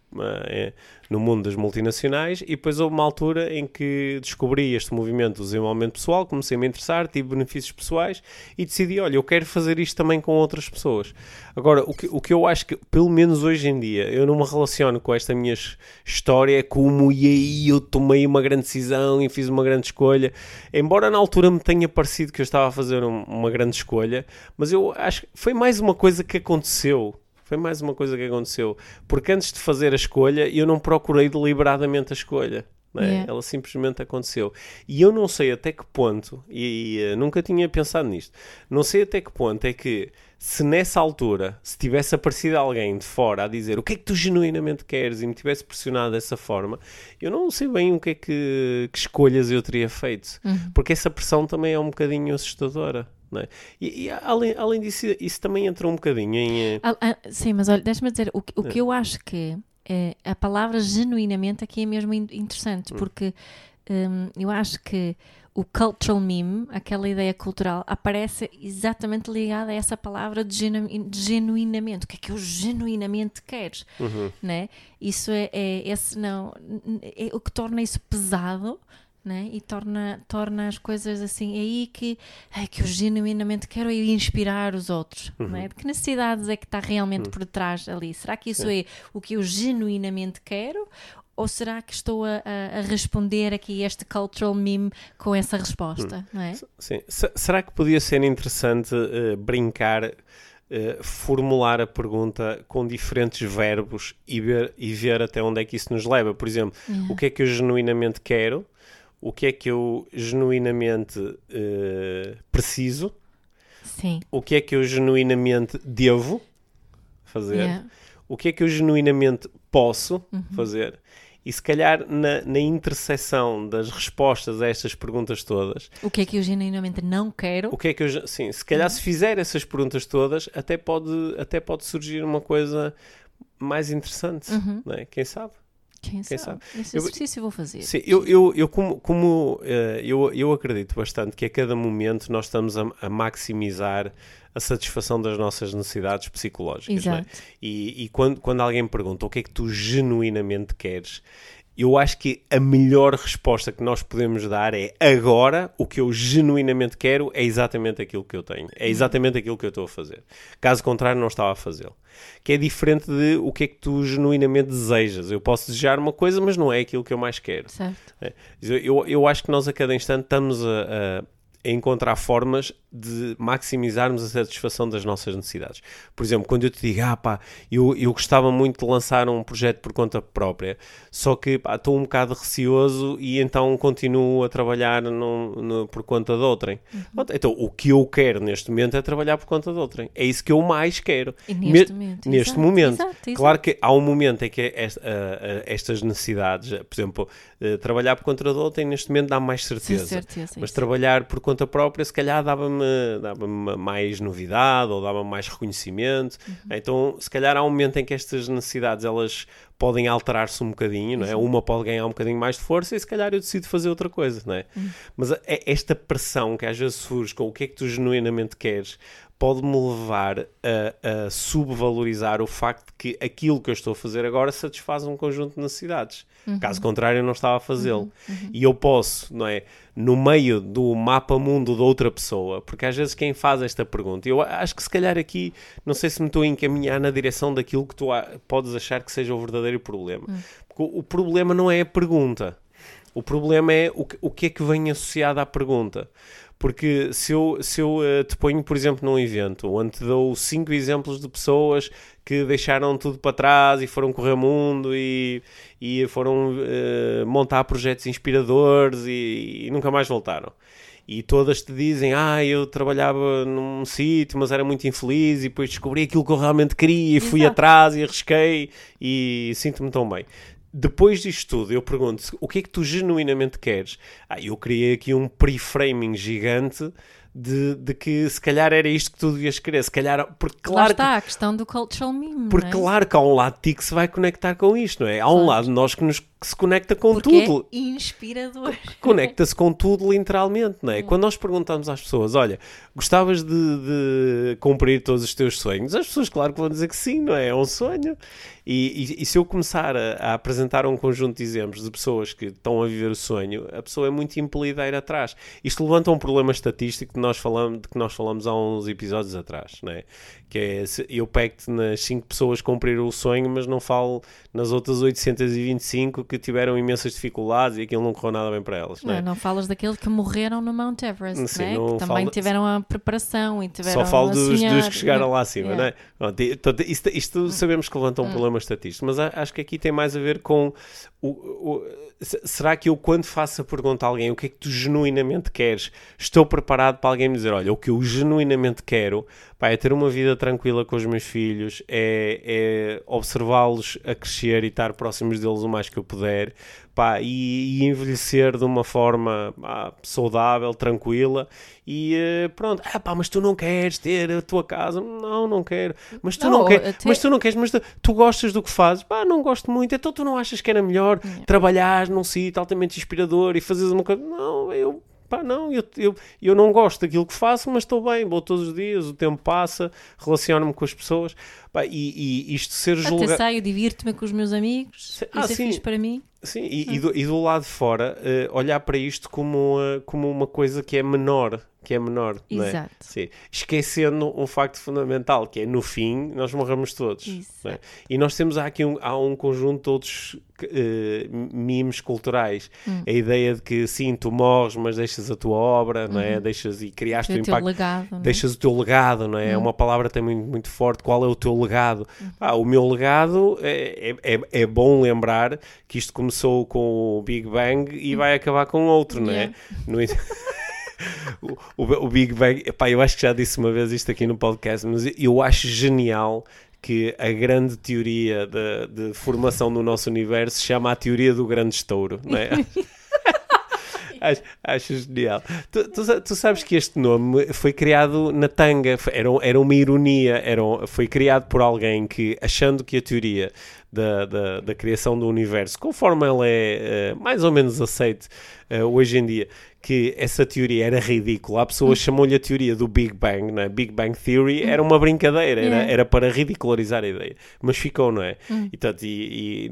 no mundo das multinacionais e depois houve uma altura em que descobri este movimento do desenvolvimento pessoal, comecei a me interessar, tive benefícios pessoais e decidi, olha, eu quero fazer isto também com outras pessoas. Agora, o que, o que eu acho que, pelo menos hoje em dia, eu não me relaciono com esta minha his- história, é como e aí eu tomei uma grande decisão e fiz uma grande escolha. Embora na altura me tenha parecido que eu estava a fazer um- uma grande escolha, mas eu acho que foi mais uma coisa que aconteceu. Foi mais uma coisa que aconteceu. Porque antes de fazer a escolha, eu não procurei deliberadamente a escolha. não é? Yeah. Ela simplesmente aconteceu. E eu não sei até que ponto, e, e, eh, nunca tinha pensado nisto, não sei até que ponto é que, se nessa altura, se tivesse aparecido alguém de fora a dizer o que é que tu genuinamente queres e me tivesse pressionado dessa forma, eu não sei bem o que é que, que escolhas eu teria feito. Uhum. Porque essa pressão também é um bocadinho assustadora. É? E, e além, além disso, isso também entra um bocadinho em. eh, Ah, ah, sim, mas olha, deixa-me dizer, o, que- o que eu acho que é, a palavra genuinamente aqui é mesmo in- interessante, porque hum, eu acho que o cultural meme, aquela ideia cultural, aparece exatamente ligada a essa palavra de, genu, de genuinamente. O que é que eu genuinamente queres? Uhum. Né? Isso é, é esse não é o que torna isso pesado. Né? E torna, torna as coisas assim, é aí que, é que eu genuinamente quero é inspirar os outros. É? De que necessidades é que está realmente por detrás ali? Será que isso é o que eu genuinamente quero? Ou será que estou a, a- responder aqui este cultural meme com essa resposta? Não é? Sim. Se- será que podia ser interessante eh, brincar uh, formular a pergunta com diferentes verbos e ver, e ver até onde é que isso nos leva. Por exemplo, o que é que eu genuinamente quero? O que é que eu genuinamente uh, preciso? Sim. O que é que eu genuinamente devo fazer? Yeah. O que é que eu genuinamente posso Uhum. fazer? E se calhar na, na interseção das respostas a estas perguntas todas, O que é que eu genuinamente não quero? o que é que eu. Sim, se calhar se fizer essas perguntas todas, até pode, até pode surgir uma coisa mais interessante, Uhum. não é? Quem sabe? Quem sabe? sabe? Esse exercício eu vou fazer. Sim, eu, eu, eu como, como eh, eu, eu acredito bastante que a cada momento nós estamos a, a maximizar a satisfação das nossas necessidades psicológicas. é? Exato. E, e quando, quando alguém me pergunta o que é que tu genuinamente queres, eu acho que a melhor resposta que nós podemos dar é agora o que eu genuinamente quero é exatamente aquilo que eu tenho, é exatamente aquilo que eu estou a fazer. Caso contrário, não estava a fazê-lo. Que é diferente de o que é que tu genuinamente desejas. Eu posso desejar uma coisa, mas não é aquilo que eu mais quero. Certo. É. Eu, eu, acho que nós a cada instante estamos a- a encontrar formas de maximizarmos a satisfação das nossas necessidades. Por exemplo, quando eu te digo, ah pá, eu, eu gostava muito de lançar um projeto por conta própria, só que pá, estou um bocado receoso e então continuo a trabalhar num- no- por conta de outrem. Pronto, Então, o que eu quero neste momento é trabalhar por conta de outrem. É isso que eu mais quero. E neste Me- momento, Neste exato, momento. exato, exato. Claro que há um momento em que est- a- a- estas necessidades, por exemplo, eh, trabalhar por conta de outrem, neste momento dá mais Sim, certeza. certeza. Mas isso. trabalhar por conta própria, se calhar dava-me dava mais novidade ou dava-me mais reconhecimento. Uhum. Então, se calhar há um momento em que estas necessidades elas podem alterar-se um bocadinho, não é? Uma pode ganhar um bocadinho mais de força e se calhar eu decido fazer outra coisa, não é? Uhum. Mas é esta pressão que às vezes surge com o que é que tu genuinamente queres pode-me levar a, a subvalorizar o facto de que aquilo que eu estou a fazer agora satisfaz um conjunto de necessidades. Caso contrário, eu não estava a fazê-lo. E eu posso, não é? No meio do mapa mundo de outra pessoa, porque às vezes quem faz esta pergunta, eu acho que se calhar aqui, não sei se me estou a encaminhar na direção daquilo que tu podes achar que seja o verdadeiro problema. Porque o, o problema não é a pergunta. O problema é o que, o que é que vem associado à pergunta. Porque se eu, se eu eh, te ponho, por exemplo, num evento onde te dou cinco exemplos de pessoas que deixaram tudo para trás e foram correr o mundo e, e foram eh, montar projetos inspiradores e, e nunca mais voltaram. E todas te dizem, ah, eu trabalhava num sítio, mas era muito infeliz e depois descobri aquilo que eu realmente queria e fui Exato. atrás e arrisquei e sinto-me tão bem. Depois disto tudo, eu pergunto o que é que tu genuinamente queres? Ah, eu criei aqui um pre-framing gigante de, de que se calhar era isto que tu devias querer. Se calhar, porque Lá claro que está a questão do cultural meme. porque é? claro que há um lado de ti que se vai conectar com isto, não é? Há um Claro. lado de nós que, nos, que se conecta com Porque tudo. é inspirador. Conecta-se com tudo literalmente, não é? Hum. Quando nós perguntamos às pessoas, olha, gostavas de, de cumprir todos os teus sonhos? As pessoas, claro que vão dizer que sim, não é? É um sonho. E, e- e se eu começar a, a apresentar um conjunto de exemplos de pessoas que estão a viver o sonho, a pessoa é muito impelida a ir atrás. Isto levanta um problema estatístico nós falamos, de que nós falamos há uns episódios atrás, não é? Que é, eu pego-te nas 5 pessoas que cumpriram o sonho, mas não falo nas outras 825 que tiveram imensas dificuldades e aquilo não correu nada bem para elas, não é? Não, não falas daqueles que morreram no Mount Everest, Sim, não é? não que também falo- tiveram a preparação e tiveram Só falo dos, dos que chegaram não é? lá acima, Yeah. não é? Pronto, isto, isto sabemos que levanta um problema estatístico, mas acho que aqui tem mais a ver com o, o- se- será que eu, quando faço a pergunta a alguém o que é que tu genuinamente queres, estou preparado para alguém me dizer: olha, o que eu genuinamente quero pá, é ter uma vida tranquila com os meus filhos, é, é observá-los a crescer e estar próximos deles o mais que eu puder. Pá, e, e envelhecer de uma forma pá, saudável, tranquila e eh, pronto, ah pá, mas tu não queres ter a tua casa, não, não quero, mas tu não, Não, queres, até- mas tu não queres, mas tu, tu gostas do que fazes, pá, não gosto muito, então tu não achas que era melhor trabalhar num sítio altamente inspirador e fazeres uma coisa, não, eu pá, não, eu, eu, eu não gosto daquilo que faço, mas estou bem, vou todos os dias, o tempo passa, relaciono-me com as pessoas, pá, e, e isto ser Até julgado. saio, divirto-me com os meus amigos. Se- Isso ah, é sim. fixe para mim. Sim, e, e do, e do lado de fora, eh, olhar para isto como, eh, como uma coisa que é menor, que é menor. É? Exato. Sim. Esquecendo um facto fundamental, que é no fim nós morremos todos. É? E nós temos aqui um, há um conjunto de outros memes culturais. Hum. A ideia de que sim, tu morres, mas deixas a tua obra, não é? Deixas e criaste Uhum. o teu impacto. legado. é? Deixas o teu legado, não é? É uma palavra também muito forte. Qual é o teu legado? Uhum. Ah, o meu legado é, é, é- é bom lembrar que isto começou com o Big Bang e vai acabar com outro, não é? Yeah. No o, o- Big Bang, epá, eu acho que já disse uma vez isto aqui no podcast, mas eu acho genial que a grande teoria de, de formação do nosso universo se chama a teoria do grande estouro, não é? Acho, acho genial. Tu, tu tu sabes que este nome foi criado na tanga, era, era uma ironia, era, foi criado por alguém que, achando que a teoria da, da, da criação do universo, conforme ela é eh, mais ou menos aceite eh, hoje em dia, que essa teoria era ridícula, a pessoa chamou-lhe a teoria do Big Bang, não é? Big Bang Theory era uma brincadeira, era, Yeah. era para ridicularizar a ideia, mas ficou, não é? E, portanto, e, e,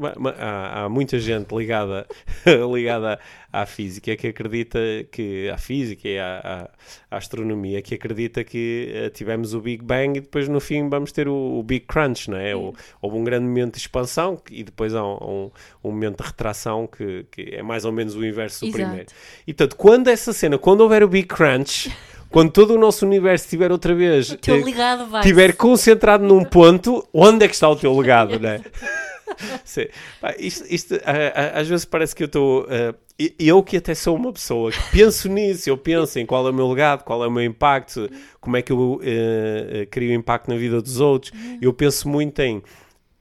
ma- ma- há, há muita gente ligada, ligada à física que acredita que à física e à, à- à astronomia que acredita que eh, tivemos o Big Bang e depois no fim vamos ter o, o Big Crunch, não é? Ou- Houve um grande momento de expansão e depois há um, um- um momento de retração que, que é mais ou menos o inverso do Exato. primeiro. E portanto, quando essa cena, quando houver o Big Crunch, quando todo o nosso universo estiver outra vez teu eh, estiver concentrado num ponto, onde é que está o teu legado, não é? Sim. Pá, isto, isto, ah, ah, às vezes parece que eu estou. ah, e- eu que até sou uma pessoa que penso nisso, eu penso em qual é o meu legado, qual é o meu impacto, como é que eu eh, eh, crio impacto na vida dos outros. Eu penso muito em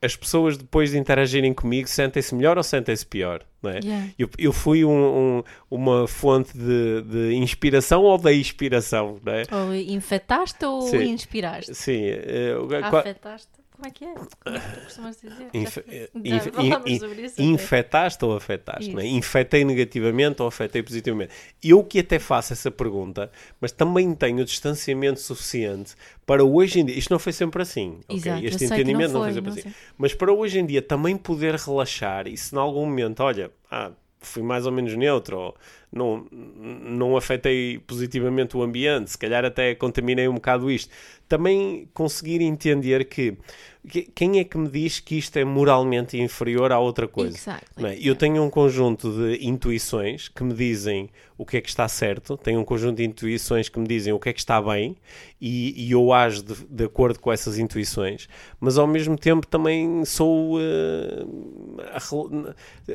as pessoas depois de interagirem comigo sentem-se melhor ou sentem-se pior, não é? Yeah. Eu, eu fui um- um- uma fonte de, de inspiração ou da inspiração, não é? Ou infetaste ou Sim. inspiraste? Sim. eh, o- qua- Afetaste? Como é que é? Como é que tu costumas dizer? Inf- eh, inf- infetaste ou afetaste? Não é? Isso. Infetei negativamente ou afetei positivamente? Eu que até faço essa pergunta, mas também tenho distanciamento suficiente para hoje em dia. Isto não foi sempre assim. ok? Exato, eu este não entendimento não foi, foi, sempre não assim. sei. Mas para hoje em dia também poder relaxar e se em algum momento, olha, ah, fui mais ou menos neutro, ou não, não afetei positivamente o ambiente, se calhar até contaminei um bocado isto. Também conseguir entender que, que- quem é que me diz que isto é moralmente inferior à outra coisa? Exactly. É? Eu tenho um conjunto de intuições que me dizem o que é que está certo, tenho um conjunto de intuições que me dizem o que é que está bem e, e eu ajo de, de acordo com essas intuições, mas ao mesmo tempo também sou. a rel-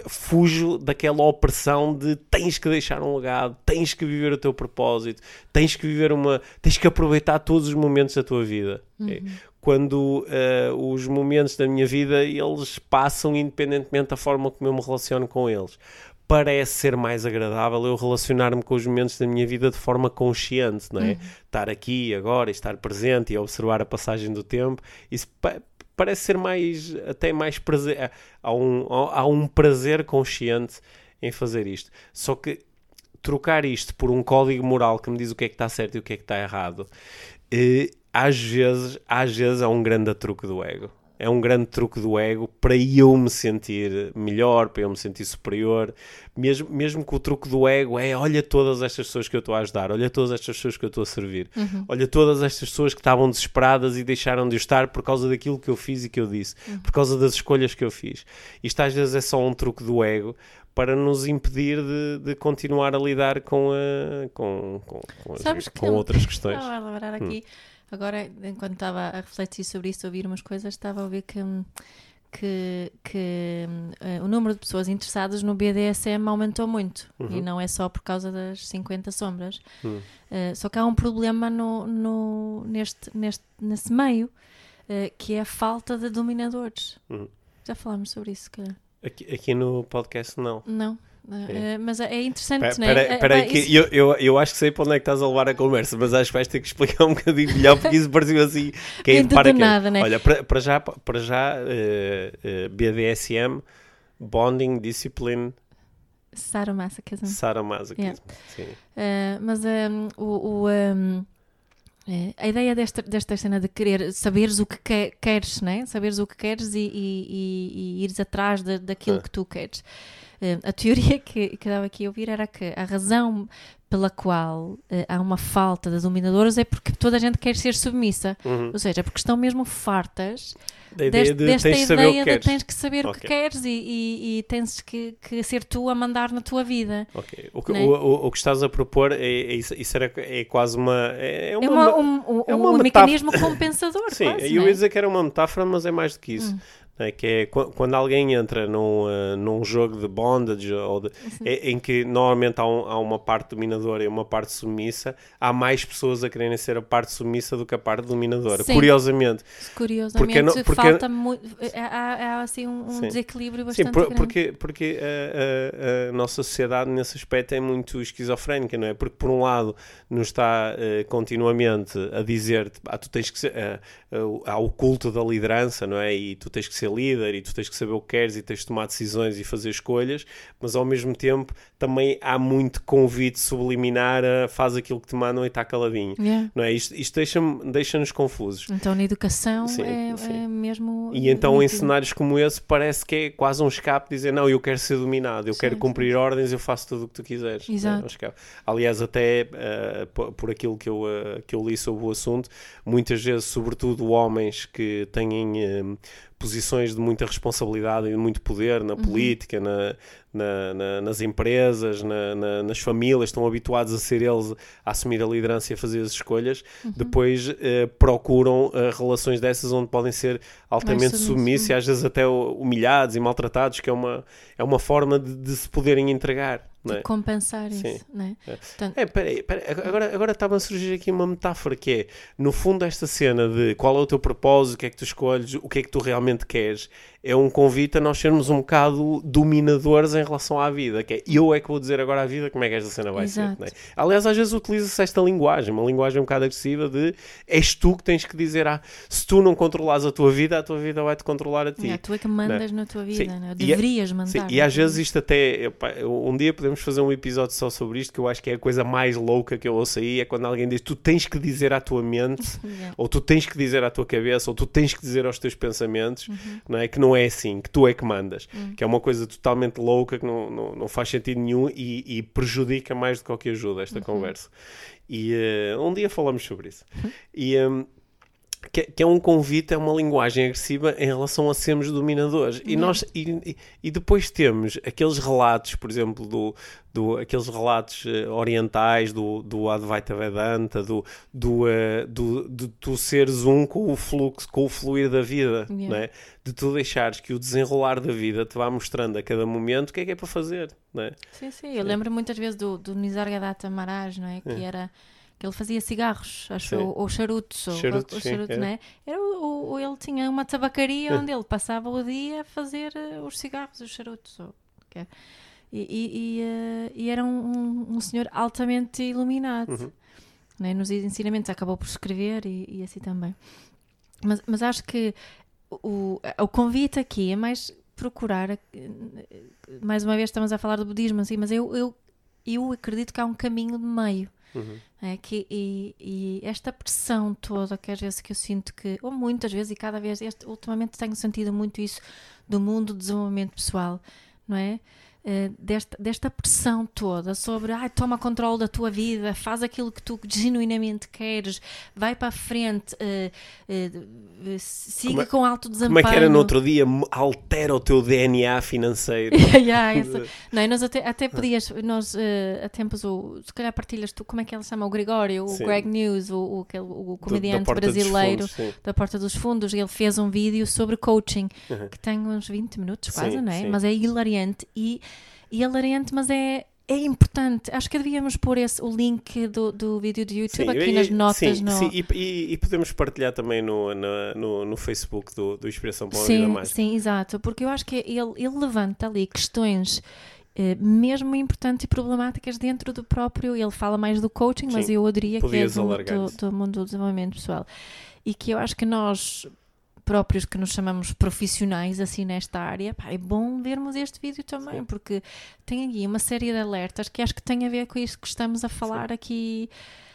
fujo daquela opressão de tens que deixar um legado, tens que viver o teu propósito, tens que viver uma. tens que aproveitar todos os momentos da tua vida. ok? Quando eh, os momentos da minha vida eles passam independentemente da forma como eu me relaciono com eles. Parece ser mais agradável eu relacionar-me com os momentos da minha vida de forma consciente, não é? Estar aqui agora, estar presente e observar a passagem do tempo. Isso pa- parece ser mais, até mais prazer. Há um, há um prazer consciente em fazer isto. Só que trocar isto por um código moral que me diz o que é que está certo e o que é que está errado, eh, às vezes, às vezes é um grande truque do ego. É um grande truque do ego para eu me sentir melhor, para eu me sentir superior. Mesmo, mesmo que o truque do ego é olha todas estas pessoas que eu estou a ajudar, olha todas estas pessoas que eu estou a servir, olha todas estas pessoas que estavam desesperadas e deixaram de estar por causa daquilo que eu fiz e que eu disse, por causa das escolhas que eu fiz. Isto às vezes é só um truque do ego para nos impedir de, de continuar a lidar com, a, com, com, com, as- com outras questões. Estava a lembrar aqui, agora, enquanto estava a refletir sobre isso, a ouvir umas coisas, estava a ouvir que, hum, que, que, eh, o número de pessoas interessadas no BDSM aumentou muito. E não é só por causa das 50 sombras. Hum. Eh, só que há um problema no, no, neste, neste, nesse meio, eh, que é a falta de dominadores. Uhum. Já falámos sobre isso, que Aqui, aqui no podcast não. não. Eh, mas é interessante, Espera não é? espera Eh, aí que eu, eu, eu acho que sei para onde é que estás a levar a conversa, mas acho que vais ter que explicar um bocadinho melhor porque isso pareceu assim quem Dentro para do nada, né? Olha, para, para já, para já eh, eh, BDSM, Bonding, Discipline, Sadomasochism. Sadomasochism. Sim. Uh, mas um, o, o, um, eh, a ideia desta, desta cena de querer saberes o que que- queres, né? saberes o que queres e, e, e- e ires atrás da- daquilo Ah. que tu queres. Uh, a teoria que, que dava aqui a ouvir era que a razão pela qual uh, há uma falta de dominadores é porque toda a gente quer ser submissa. Uhum. Ou seja, porque estão mesmo fartas Da ideia de desta tens ideia que de queres. tens que saber o que queres e, e- e tens que, que ser tu a mandar na tua vida. Ok. O, que, Né? o, o- o que estás a propor é, é isso, era, é quase uma. É, é É, uma, uma- um, um- é uma um mecanismo compensador, Sim, quase, eu ia é? dizer que era uma metáfora, mas é mais do que isso. Hum. Né, que é qu- quando alguém entra num, eh, num jogo de bondage ou de- é- em que normalmente há, um- há uma parte dominadora e uma parte submissa, há mais pessoas a quererem ser a parte submissa do que a parte dominadora. Sim. Curiosamente. Curiosamente, Porque porque- falta muito. Há, há assim um, um Sim. desequilíbrio Sim, bastante por- grande. porque, porque a, a- a nossa sociedade nesse aspecto é muito esquizofrénica, não é? Porque por um lado nos está eh, continuamente a dizer ah, tu tens que ser, eh, há o culto da liderança, não é? E tu tens que ser líder e tu tens que saber o que queres e tens de tomar decisões e fazer escolhas, mas ao mesmo tempo também há muito convite subliminar a faz aquilo que te mandam e está caladinho. Yeah. Não é? Isto, isto deixa-nos confusos. Então, na educação Sim, é, sim. é mesmo. E então em cenários como esse parece que é quase um escape dizer não, eu quero ser dominado, eu Sim, quero cumprir ordens, eu faço tudo o que tu quiseres. Exato. É escape. Aliás, até eh, po- por aquilo que eu, eh, que eu li sobre o assunto, muitas vezes, sobretudo homens que têm eh, posições de muita responsabilidade e de muito poder Uhum. na política, na, na- na- nas empresas, na- na- nas famílias, estão habituados a ser eles a assumir a liderança e a fazer as escolhas, Uhum. depois eh, procuram eh, relações dessas onde podem ser altamente submissos, submissos e às vezes até humilhados e maltratados, que é uma, é uma forma de, de se poderem entregar. Não é? De compensar Sim. isso, né? É. Portanto, É, peraí, peraí, agora, agora estava a surgir aqui uma metáfora que é, no fundo, esta cena de qual é o teu propósito, o que é que tu escolhes, o que é que tu realmente queres, é um convite a nós sermos um bocado dominadores em relação à vida, que é eu é que vou dizer agora à vida como é que esta cena vai Exato. ser. não é? Aliás, às vezes utiliza-se esta linguagem, uma linguagem um bocado agressiva de és tu que tens que dizer, ah, se tu não controlares a tua vida, a tua vida vai-te controlar a ti. é, tu é que mandas na tua vida, Sim. né? E- deverias mandar. Sim, e às vezes isto até. um dia podemos fazer um episódio só sobre isto, que eu acho que é a coisa mais louca que eu ouço aí. É quando alguém diz: tu tens que dizer à tua mente. Yeah. ou tu tens que dizer à tua cabeça, ou tu tens que dizer aos teus pensamentos, Uhum. não é? Que não é assim, que tu é que mandas. Hum. Que é uma coisa totalmente louca, que não, não, não faz sentido nenhum e, e prejudica mais do que o que ajuda Uhum. esta conversa. E eh, um dia falamos sobre isso. Uhum. E. hum, que, que é um convite, é uma linguagem agressiva em relação a sermos dominadores. E, nós, e, e- depois temos aqueles relatos, por exemplo, do, do, aqueles relatos eh, orientais do, do Advaita Vedanta, do, do, eh, do, de tu seres um com o fluxo, com o fluir da vida, Yeah. não é? de tu deixares que o desenrolar da vida te vá mostrando a cada momento o que é que é para fazer. Não é? Sim, sim. Eu lembro muitas vezes do, do Nisargadatta Maharaj, não é? Que era que ele fazia cigarros, acho, Sim. ou, ou charutos, ou, Charutos, ou sim, charutos, é. não é? Era o, o- ele tinha uma tabacaria É. onde ele passava o dia a fazer eh, os cigarros, os charutos, ou, é. e, e, e, eh, e era um, um- um senhor altamente iluminado. Uhum. né? Nos ensinamentos acabou por escrever e, e assim também. Mas, mas acho que o, o convite aqui é mais procurar, eh, mais uma vez estamos a falar do budismo, assim, mas eu, eu, eu acredito que há um caminho de meio. Uhum. É que, e, e esta pressão toda que às vezes que eu sinto que, ou muitas vezes e cada vez, este, ultimamente tenho sentido muito isso do mundo do desenvolvimento pessoal, não é? Eh, desta, desta pressão toda sobre ai, toma controle da tua vida, faz aquilo que tu genuinamente queres, vai para a frente, eh, eh, siga Como é- com alto Como desempenho. é que era no outro dia? Altera o teu DNA financeiro. Yeah, essa- Não, nós até, até podias, nós eh, há tempos, o, se calhar partilhas tu, como é que ele chama? O Gregório, o Sim. Greg News, o, o, aquele- o da comediante dos brasileiro fundos, da Porta dos Fundos, ele fez um vídeo sobre coaching, Uhum. que tem uns 20 minutos quase, Sim, não é? sim. Mas é hilariante e, e hilariante, mas é, é importante. Acho que devíamos pôr esse, o link do, do vídeo do YouTube Sim, aqui e- nas notas. sim, no... sim, e, e- e podemos partilhar também no, na- no, no Facebook do, do Inspiração para uma Vida Sim, sim, exato, porque eu acho que ele, ele levanta ali questões eh, mesmo importantes e problemáticas dentro do próprio. Ele fala mais do coaching, mas eu diria que é do, do, do mundo do desenvolvimento pessoal. E que eu acho que nós, próprios que nos chamamos profissionais assim nesta área, pá, é bom vermos este vídeo também, Sim. porque tem aqui uma série de alertas que acho que tem a ver com isso que estamos a falar aqui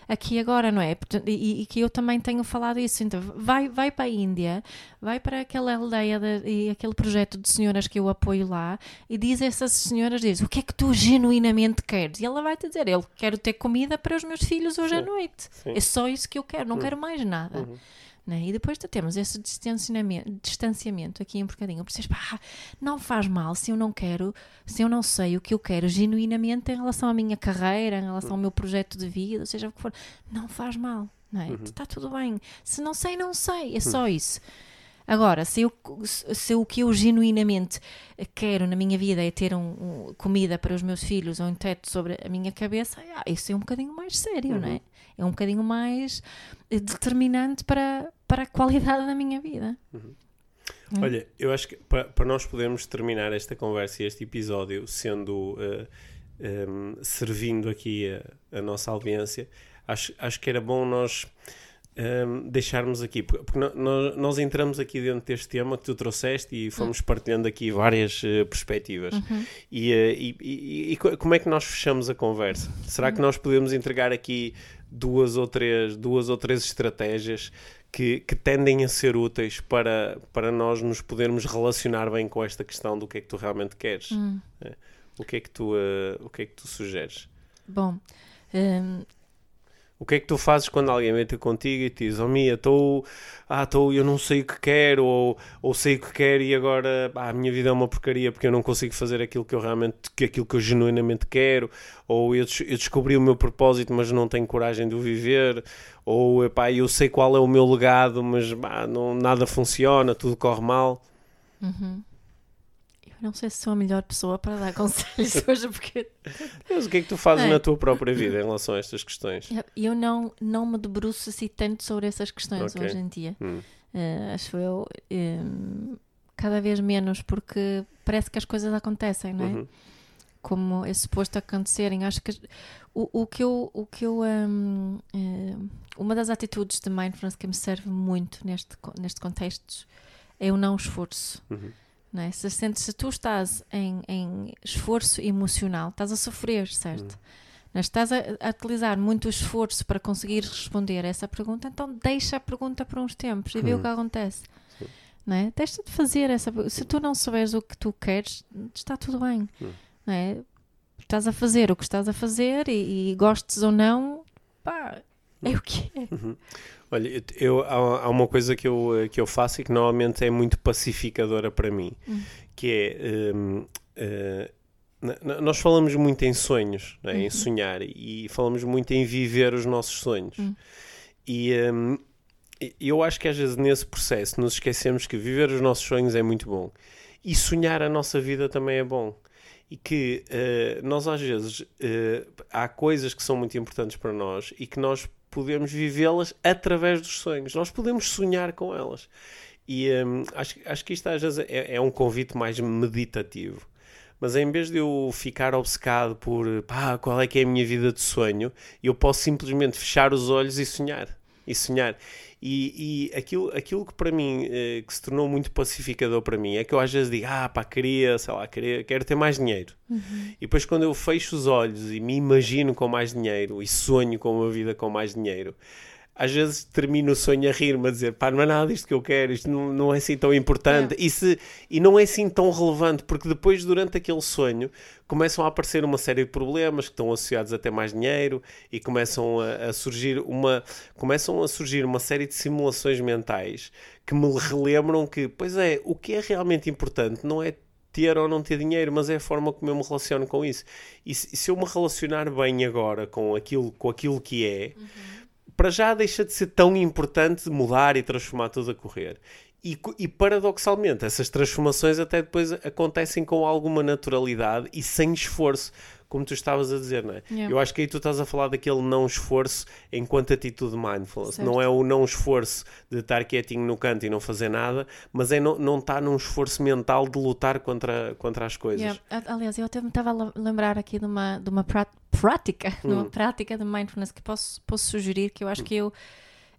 aqui agora, não é? E, e que eu também tenho falado isso. Então, vai, vai para a Índia, vai para aquela aldeia de- e aquele projeto de senhoras que eu apoio lá e diz a essas senhoras, diz, o que é que tu genuinamente queres? E ela vai te dizer, eu quero ter comida para os meus filhos hoje à Sim. noite. Sim. É só isso que eu quero, não quero mais nada. Uhum. Né? E depois temos esse distanciamento, distanciamento aqui um bocadinho. Precisas, pá, não faz mal se eu não quero, se eu não sei o que eu quero genuinamente em relação à minha carreira, em relação ao meu projeto de vida, seja o que for. Não faz mal, não é? Está tudo bem. Se não sei, não sei. É só isso. Agora, se, eu, se o que eu genuinamente quero na minha vida é ter um, um- comida para os meus filhos ou um teto sobre a minha cabeça, ah, isso é um bocadinho mais sério, não é? É um bocadinho mais eh, determinante para, para a qualidade da minha vida. Olha, eu acho que para, para nós podermos terminar esta conversa e este episódio sendo eh, em, servindo aqui a, a nossa audiência, acho, acho que era bom nós em, deixarmos aqui, porque, porque nós, nós entramos aqui dentro deste tema que tu trouxeste e fomos partilhando aqui várias eh, perspectivas. E, eh, e- e- e co- como é que nós fechamos a conversa? Será que nós podemos entregar aqui duas ou três, duas ou três estratégias que, que tendem a ser úteis para, para nós nos podermos relacionar bem com esta questão do que é que tu realmente queres? É. O que é que tu, eh, o que é que tu sugeres? Bom, hum, O que é que tu fazes quando alguém vem ter contigo e te diz, oh Mia, estou, ah, estou, eu não sei o que quero, ou, ou sei o que quero e agora ah, a minha vida é uma porcaria porque eu não consigo fazer aquilo que eu realmente, que aquilo que eu genuinamente quero, ou eu, eu descobri o meu propósito mas não tenho coragem de o viver, ou epá, eu sei qual é o meu legado mas pá, não, nada funciona, tudo corre mal. eu não sei se sou a melhor pessoa para dar conselhos hoje, porque Mas o que é que tu fazes É. na tua própria vida em relação a estas questões? eu não, não me debruço assim tanto sobre essas questões Ok. hoje em dia. Hum, Eh, acho eu hum, cada vez menos, porque parece que as coisas acontecem, não é? uhum, como é suposto acontecerem. Acho que o, o que eu, o que eu hum, eh, uma das atitudes de mindfulness que me serve muito neste, neste contexto é o não esforço. uhum, Não é? se, sentes, se tu estás em, em esforço emocional, estás a sofrer, certo? Mas estás a, a utilizar muito esforço para conseguir responder a essa pergunta, então deixa a pergunta por uns tempos e vê o que acontece. Não é? Deixa de fazer essa pergunta. Se tu não souberes o que tu queres, está tudo bem. Não é? Estás a fazer o que estás a fazer e, e gostes ou não, pá, é o que é. Olha, eu- há, há uma coisa que eu, eh, que eu faço e que normalmente é muito pacificadora para mim, que é hum, eh, n- n- nós falamos muito em sonhos, é? em sonhar, e falamos muito em viver os nossos sonhos. E hum, e- eu acho que às vezes nesse processo nos esquecemos que viver os nossos sonhos é muito bom e sonhar a nossa vida também é bom. E que eh, nós às vezes eh, há coisas que são muito importantes para nós e que nós podemos vivê-las através dos sonhos. Nós podemos sonhar com elas. E hum, acho, acho que isto às vezes é, é um convite mais meditativo. Mas em vez de eu ficar obcecado por pá, qual é que é a minha vida de sonho, eu posso simplesmente fechar os olhos e sonhar. E sonhar. E, e aquilo, aquilo que para mim, eh, que se tornou muito pacificador para mim, é que eu às vezes digo, ah pá, queria, sei lá, queria, quero ter mais dinheiro. E depois quando eu fecho os olhos e me imagino com mais dinheiro e sonho com uma vida com mais dinheiro, às vezes termino o sonho a rir-me, a dizer, pá, não é nada isto que eu quero, isto não, não é assim tão importante, e, se, e não é assim tão relevante, porque depois, durante aquele sonho, começam a aparecer uma série de problemas que estão associados a ter mais dinheiro e começam a, a surgir uma começam a surgir uma série de simulações mentais que me relembram que, pois é, o que é realmente importante não é ter ou não ter dinheiro, mas é a forma como eu me relaciono com isso. E se, se eu me relacionar bem agora com aquilo, com aquilo que é, para já deixa de ser tão importante mudar e transformar tudo a correr. E, e paradoxalmente, essas transformações até depois acontecem com alguma naturalidade e sem esforço, como tu estavas a dizer, não é? Yeah. Eu acho que aí tu estás a falar daquele não esforço enquanto atitude mindfulness. Certo. Não é o não esforço de estar quietinho no canto e não fazer nada, mas é não, não estar num esforço mental de lutar contra, contra as coisas. Yeah. Aliás, eu até me estava a le- lembrar aqui de uma, de uma prá- prática, de uma prática de mindfulness que posso, posso sugerir, que eu acho que eu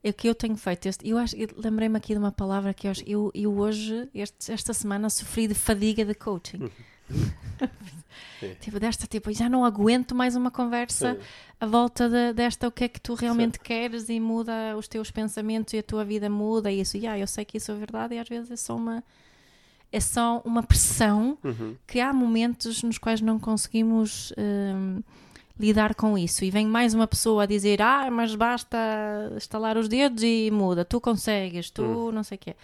é o que eu tenho feito. Este, eu eu lembrei-me aqui de uma palavra que eu, eu, hoje, este, esta semana, sofri de fadiga de coaching. tipo, desta, tipo, já não aguento mais uma conversa Sim. à volta de- desta, o que é que tu realmente queres e muda os teus pensamentos e a tua vida muda e isso. E ah, eu sei que isso é verdade e às vezes é só uma, é só uma pressão Uhum. que há momentos nos quais não conseguimos hum, lidar com isso. E vem mais uma pessoa a dizer: Ah, mas basta estalar os dedos e muda, tu consegues, tu não sei o quê.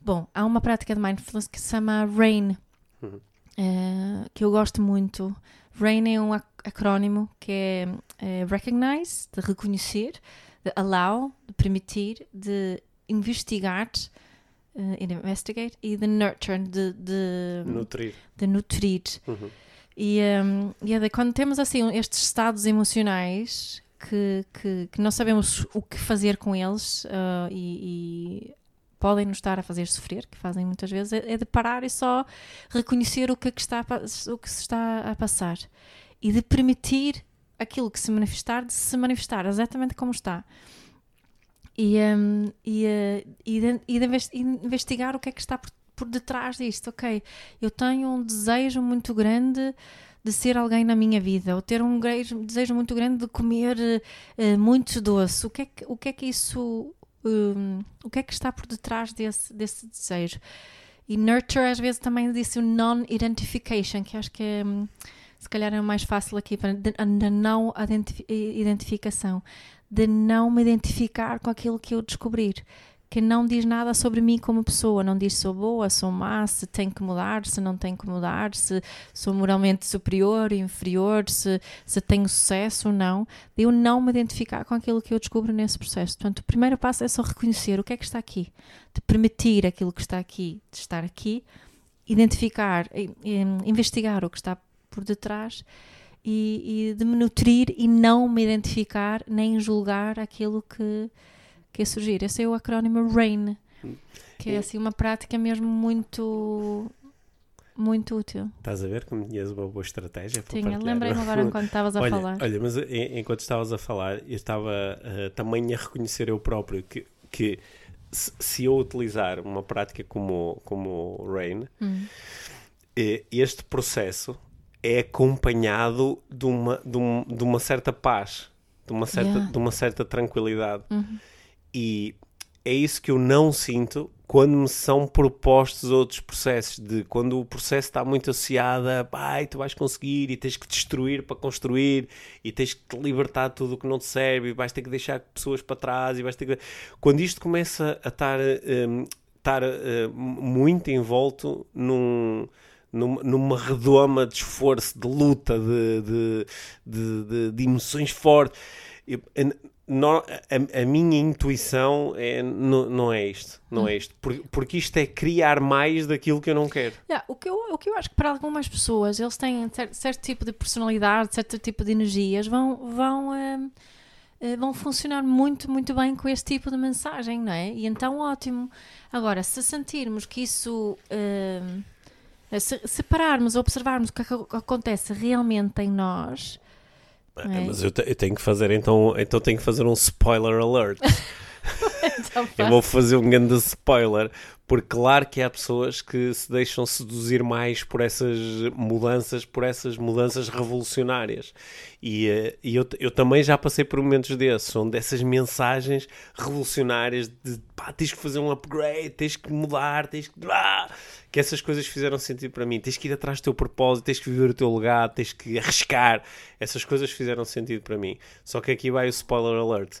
Bom, há uma prática de mindfulness que se chama RAIN, Uhum. Eh, que eu gosto muito. RAIN é um ac- acrónimo que é, eh, Recognize, de reconhecer, de Allow, de permitir, de investigar, eh, investigate, e de Nurture, de- de Nutrir. de nutrir. Uhum. E, um, e é de- quando temos assim estes estados emocionais que, que, que não sabemos o que fazer com eles e, e podem nos estar a fazer sofrer, que fazem muitas vezes, é, é de parar e só reconhecer o que, é que está a, o que se está a passar e de permitir aquilo que se manifestar, de se manifestar exatamente como está. E, um, e, eh, e, de, e de inves- investigar o que é que está por, por detrás disto. Ok, eu tenho um desejo muito grande de ser alguém na minha vida, ou ter um desejo muito grande de comer eh, muito doce. O que é que, o que, é que isso. Hum, o que é que está por detrás desse, desse desejo? E nurture, às vezes, também disse o non-identification, que acho que é. hum, se calhar é mais fácil aqui, para de- a não identifi- identificação, de não me identificar com aquilo que eu descobrir, que não diz nada sobre mim como pessoa, não diz se sou boa, sou má, se tenho que mudar, se não tenho que mudar, se sou moralmente superior, inferior, se, se tenho sucesso ou não, de eu não me identificar com aquilo que eu descubro nesse processo. Portanto, o primeiro passo é só reconhecer o que é que está aqui, de permitir aquilo que está aqui, de estar aqui, identificar, e investigar o que está por detrás e, e de me nutrir e não me identificar nem julgar aquilo que, que é surgir. Esse é o acrónimo RAIN, que é assim uma prática mesmo muito muito útil. Estás a ver como tinhas uma boa estratégia para Tinha, lembrei-me agora enquanto estavas a olha, falar. Olha, mas en- enquanto estavas a falar, eu estava eh, também a reconhecer eu próprio que, que se, se eu utilizar uma prática como, como o Rain, Hum. eh, este processo é acompanhado de uma, de, um- de uma certa paz, de uma certa, Yeah. de uma certa tranquilidade. Uhum. E é isso que eu não sinto quando me são propostos outros processos, de quando o processo está muito associado a pai, tu vais conseguir e tens que destruir para construir e tens que te libertar de tudo o que não te serve e vais ter que deixar pessoas para trás e vais ter que... Quando isto começa a estar, hum, estar hum, muito envolto num, numa, numa redoma de esforço, de luta, de, de, de, de- de emoções fortes. Eu- nó- a, a minha intuição é, não, não é isto, não é isto, Por- porque isto é criar mais daquilo que eu não quero. Yeah, o, que eu, o que eu acho que para algumas pessoas eles têm cer- certo, tipo de personalidade, certo tipo de energias, vão, vão, ehm, eh, vão funcionar muito, muito bem com este tipo de mensagem, não é? E então ótimo. Agora, se sentirmos que isso. ehm, se, se pararmos, observarmos o é que acontece realmente em nós, É. Mas eu, te- eu tenho que fazer então, então tenho que fazer um spoiler alert. então Eu vou fazer um grande spoiler, porque claro que há pessoas que se deixam seduzir mais por essas mudanças, por essas mudanças revolucionárias. E, eh, e eu, eu também já passei por momentos desses, são dessas mensagens revolucionárias de pá, tens que fazer um upgrade, tens que mudar, tens que. Ah! Que essas coisas fizeram sentido para mim. Tens que ir atrás do teu propósito, tens que viver o teu legado, tens que arriscar. Essas coisas fizeram sentido para mim. Só que aqui vai o spoiler alert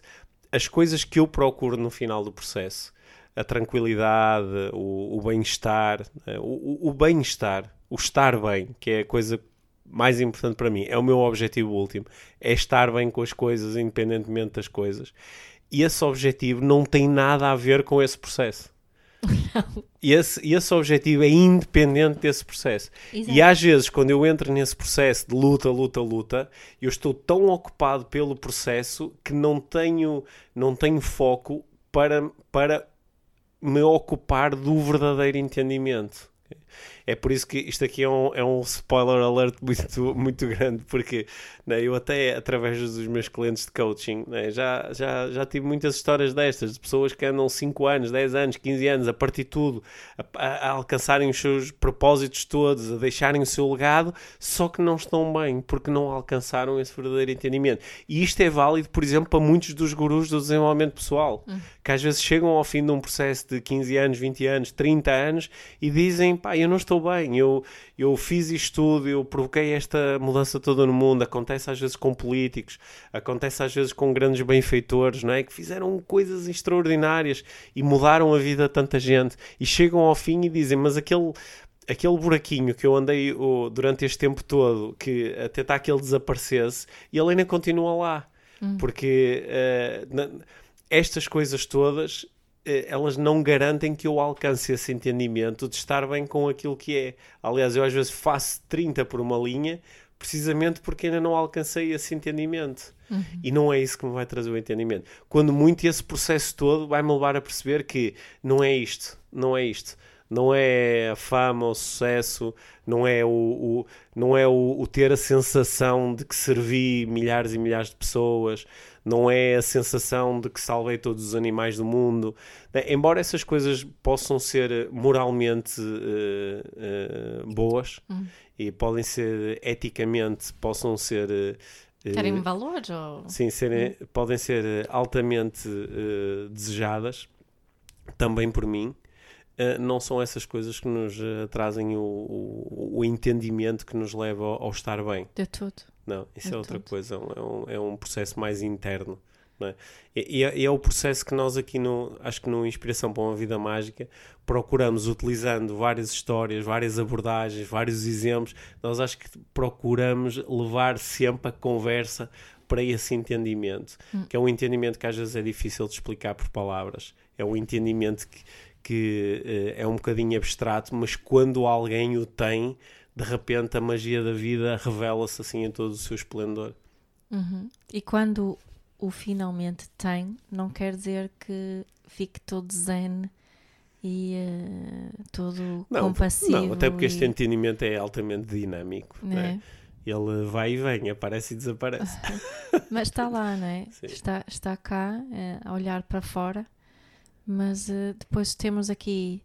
as coisas que eu procuro no final do processo, a tranquilidade, o, o bem-estar, eh, o, o- bem-estar, o estar bem, que é a coisa mais importante para mim, é o meu objetivo último, é estar bem com as coisas, independentemente das coisas. E esse objetivo não tem nada a ver com esse processo. E esse, esse objetivo é independente desse processo. Exato. E às vezes, quando eu entro nesse processo de luta, luta, luta, eu estou tão ocupado pelo processo que não tenho, não tenho foco para, para me ocupar do verdadeiro entendimento. É por isso que isto aqui é um, é um spoiler alert muito, muito grande, porque né, eu até, através dos meus clientes de coaching, né, já, já, já tive muitas histórias destas, de pessoas que andam 5 anos, 10 anos, 15 anos, a partir de tudo, a, a, alcançarem os seus propósitos todos, a deixarem o seu legado, só que não estão bem, porque não alcançaram esse verdadeiro entendimento. E isto é válido, por exemplo, para muitos dos gurus do desenvolvimento pessoal, hum. que às vezes chegam ao fim de um processo de 15 anos, 20 anos, 30 anos e dizem, pá, eu não estou bem, eu, eu fiz isto tudo, eu provoquei esta mudança toda no mundo, acontece às vezes com políticos, acontece às vezes com grandes benfeitores, não é? Que fizeram coisas extraordinárias e mudaram a vida de tanta gente e chegam ao fim e dizem, mas aquele aquele buraquinho que eu andei oh, durante este tempo todo, que até está que ele desaparecesse, e ele ainda continua lá. Hum. Porque uh, na, estas coisas todas elas não garantem que eu alcance esse entendimento de estar bem com aquilo que é. Aliás, eu às vezes faço 30 por uma linha precisamente porque ainda não alcancei esse entendimento. Uhum. E não é isso que me vai trazer o entendimento. Quando muito esse processo todo vai-me levar a perceber que não é isto, não é isto. Não é a fama, o sucesso, não é o, o não é o, o ter a sensação de que servi milhares e milhares de pessoas, não é a sensação de que salvei todos os animais do mundo. Embora essas coisas possam ser moralmente uh, uh, boas uhum. e podem ser eticamente, possam ser. Uh, Terem valor? Ou... Sim, serem, uhum. podem ser altamente desejadas, também por mim. Uh, não são essas coisas que nos uh, trazem o, o, o, entendimento que nos leva ao, ao estar bem. De tudo. Não, isso é, é outra coisa, é um, é um processo mais interno. É? E, é, é, o processo que nós aqui, no, acho que no Inspiração para uma Vida Mágica, procuramos, utilizando várias histórias, várias abordagens, vários exemplos, nós acho que procuramos levar sempre a conversa para esse entendimento, hum. que é um entendimento que às vezes é difícil de explicar por palavras, é um entendimento que, que uh, é um bocadinho abstrato, mas quando alguém o tem, de repente a magia da vida revela-se assim em todo o seu esplendor. Uhum. E quando o finalmente tem, não quer dizer que fique todo zen e uh, todo não, compassivo. Não, até porque e... este entendimento é altamente dinâmico. É. Né? Ele vai e vem, aparece e desaparece. mas está lá, não é? Está, está cá uh, a olhar para fora, mas uh, depois temos aqui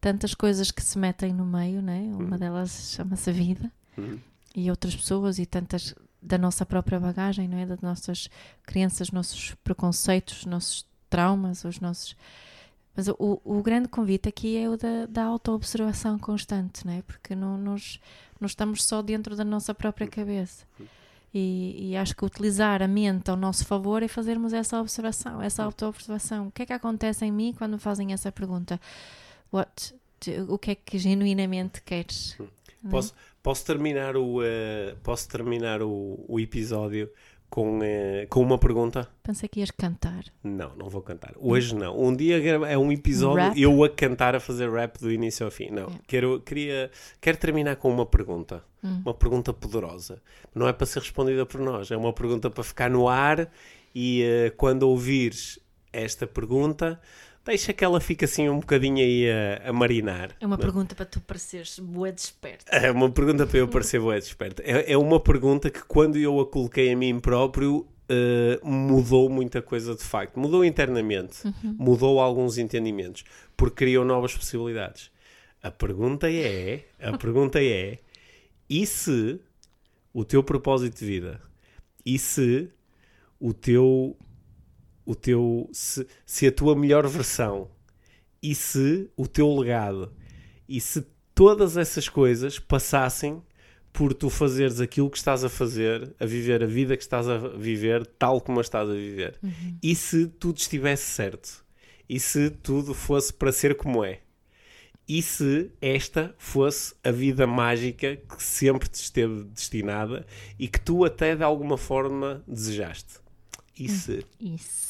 tantas coisas que se metem no meio, né? Uma uhum. delas chama-se vida uhum. e outras pessoas e tantas da nossa própria bagagem, não é? Das nossas crenças, nossos preconceitos, nossos traumas, os nossos. Mas o, o grande convite aqui é o da, da auto-observação constante, não é? Porque não, nos, não estamos só dentro da nossa própria uhum. cabeça. E, e, acho que utilizar a mente ao nosso favor é fazermos essa observação, essa auto-observação. O que é que acontece em mim quando me fazem essa pergunta? What, o que é que genuinamente queres. Hum. É? Posso, posso terminar o, uh, posso terminar o, o episódio com, uh, com uma pergunta? Pensei que ias cantar. Não, não vou cantar. Hoje não. Um dia é um episódio rap? eu a cantar, a fazer rap do início ao fim. Não. Yeah. Quero, queria, quero terminar com uma pergunta. Hum. Uma pergunta poderosa. Não é para ser respondida por nós. É uma pergunta para ficar no ar e uh, quando ouvires esta pergunta deixa que ela fique assim um bocadinho aí a, a marinar. É uma não? pergunta para tu pareceres boa desperto. É uma pergunta para eu parecer boa desperto. É, é uma pergunta que quando eu a coloquei a mim próprio uh, mudou muita coisa de facto. Mudou internamente, uhum. mudou alguns entendimentos, porque criou novas possibilidades. A pergunta é, a pergunta é, e se o teu propósito de vida, e se o teu o teu se, se a tua melhor versão e se o teu legado e se todas essas coisas passassem por tu fazeres aquilo que estás a fazer, a viver a vida que estás a viver tal como a estás a viver. Uhum. E se tudo estivesse certo? E se tudo fosse para ser como é? E se esta fosse a vida mágica que sempre te esteve destinada e que tu até de alguma forma desejaste? E se? Isso.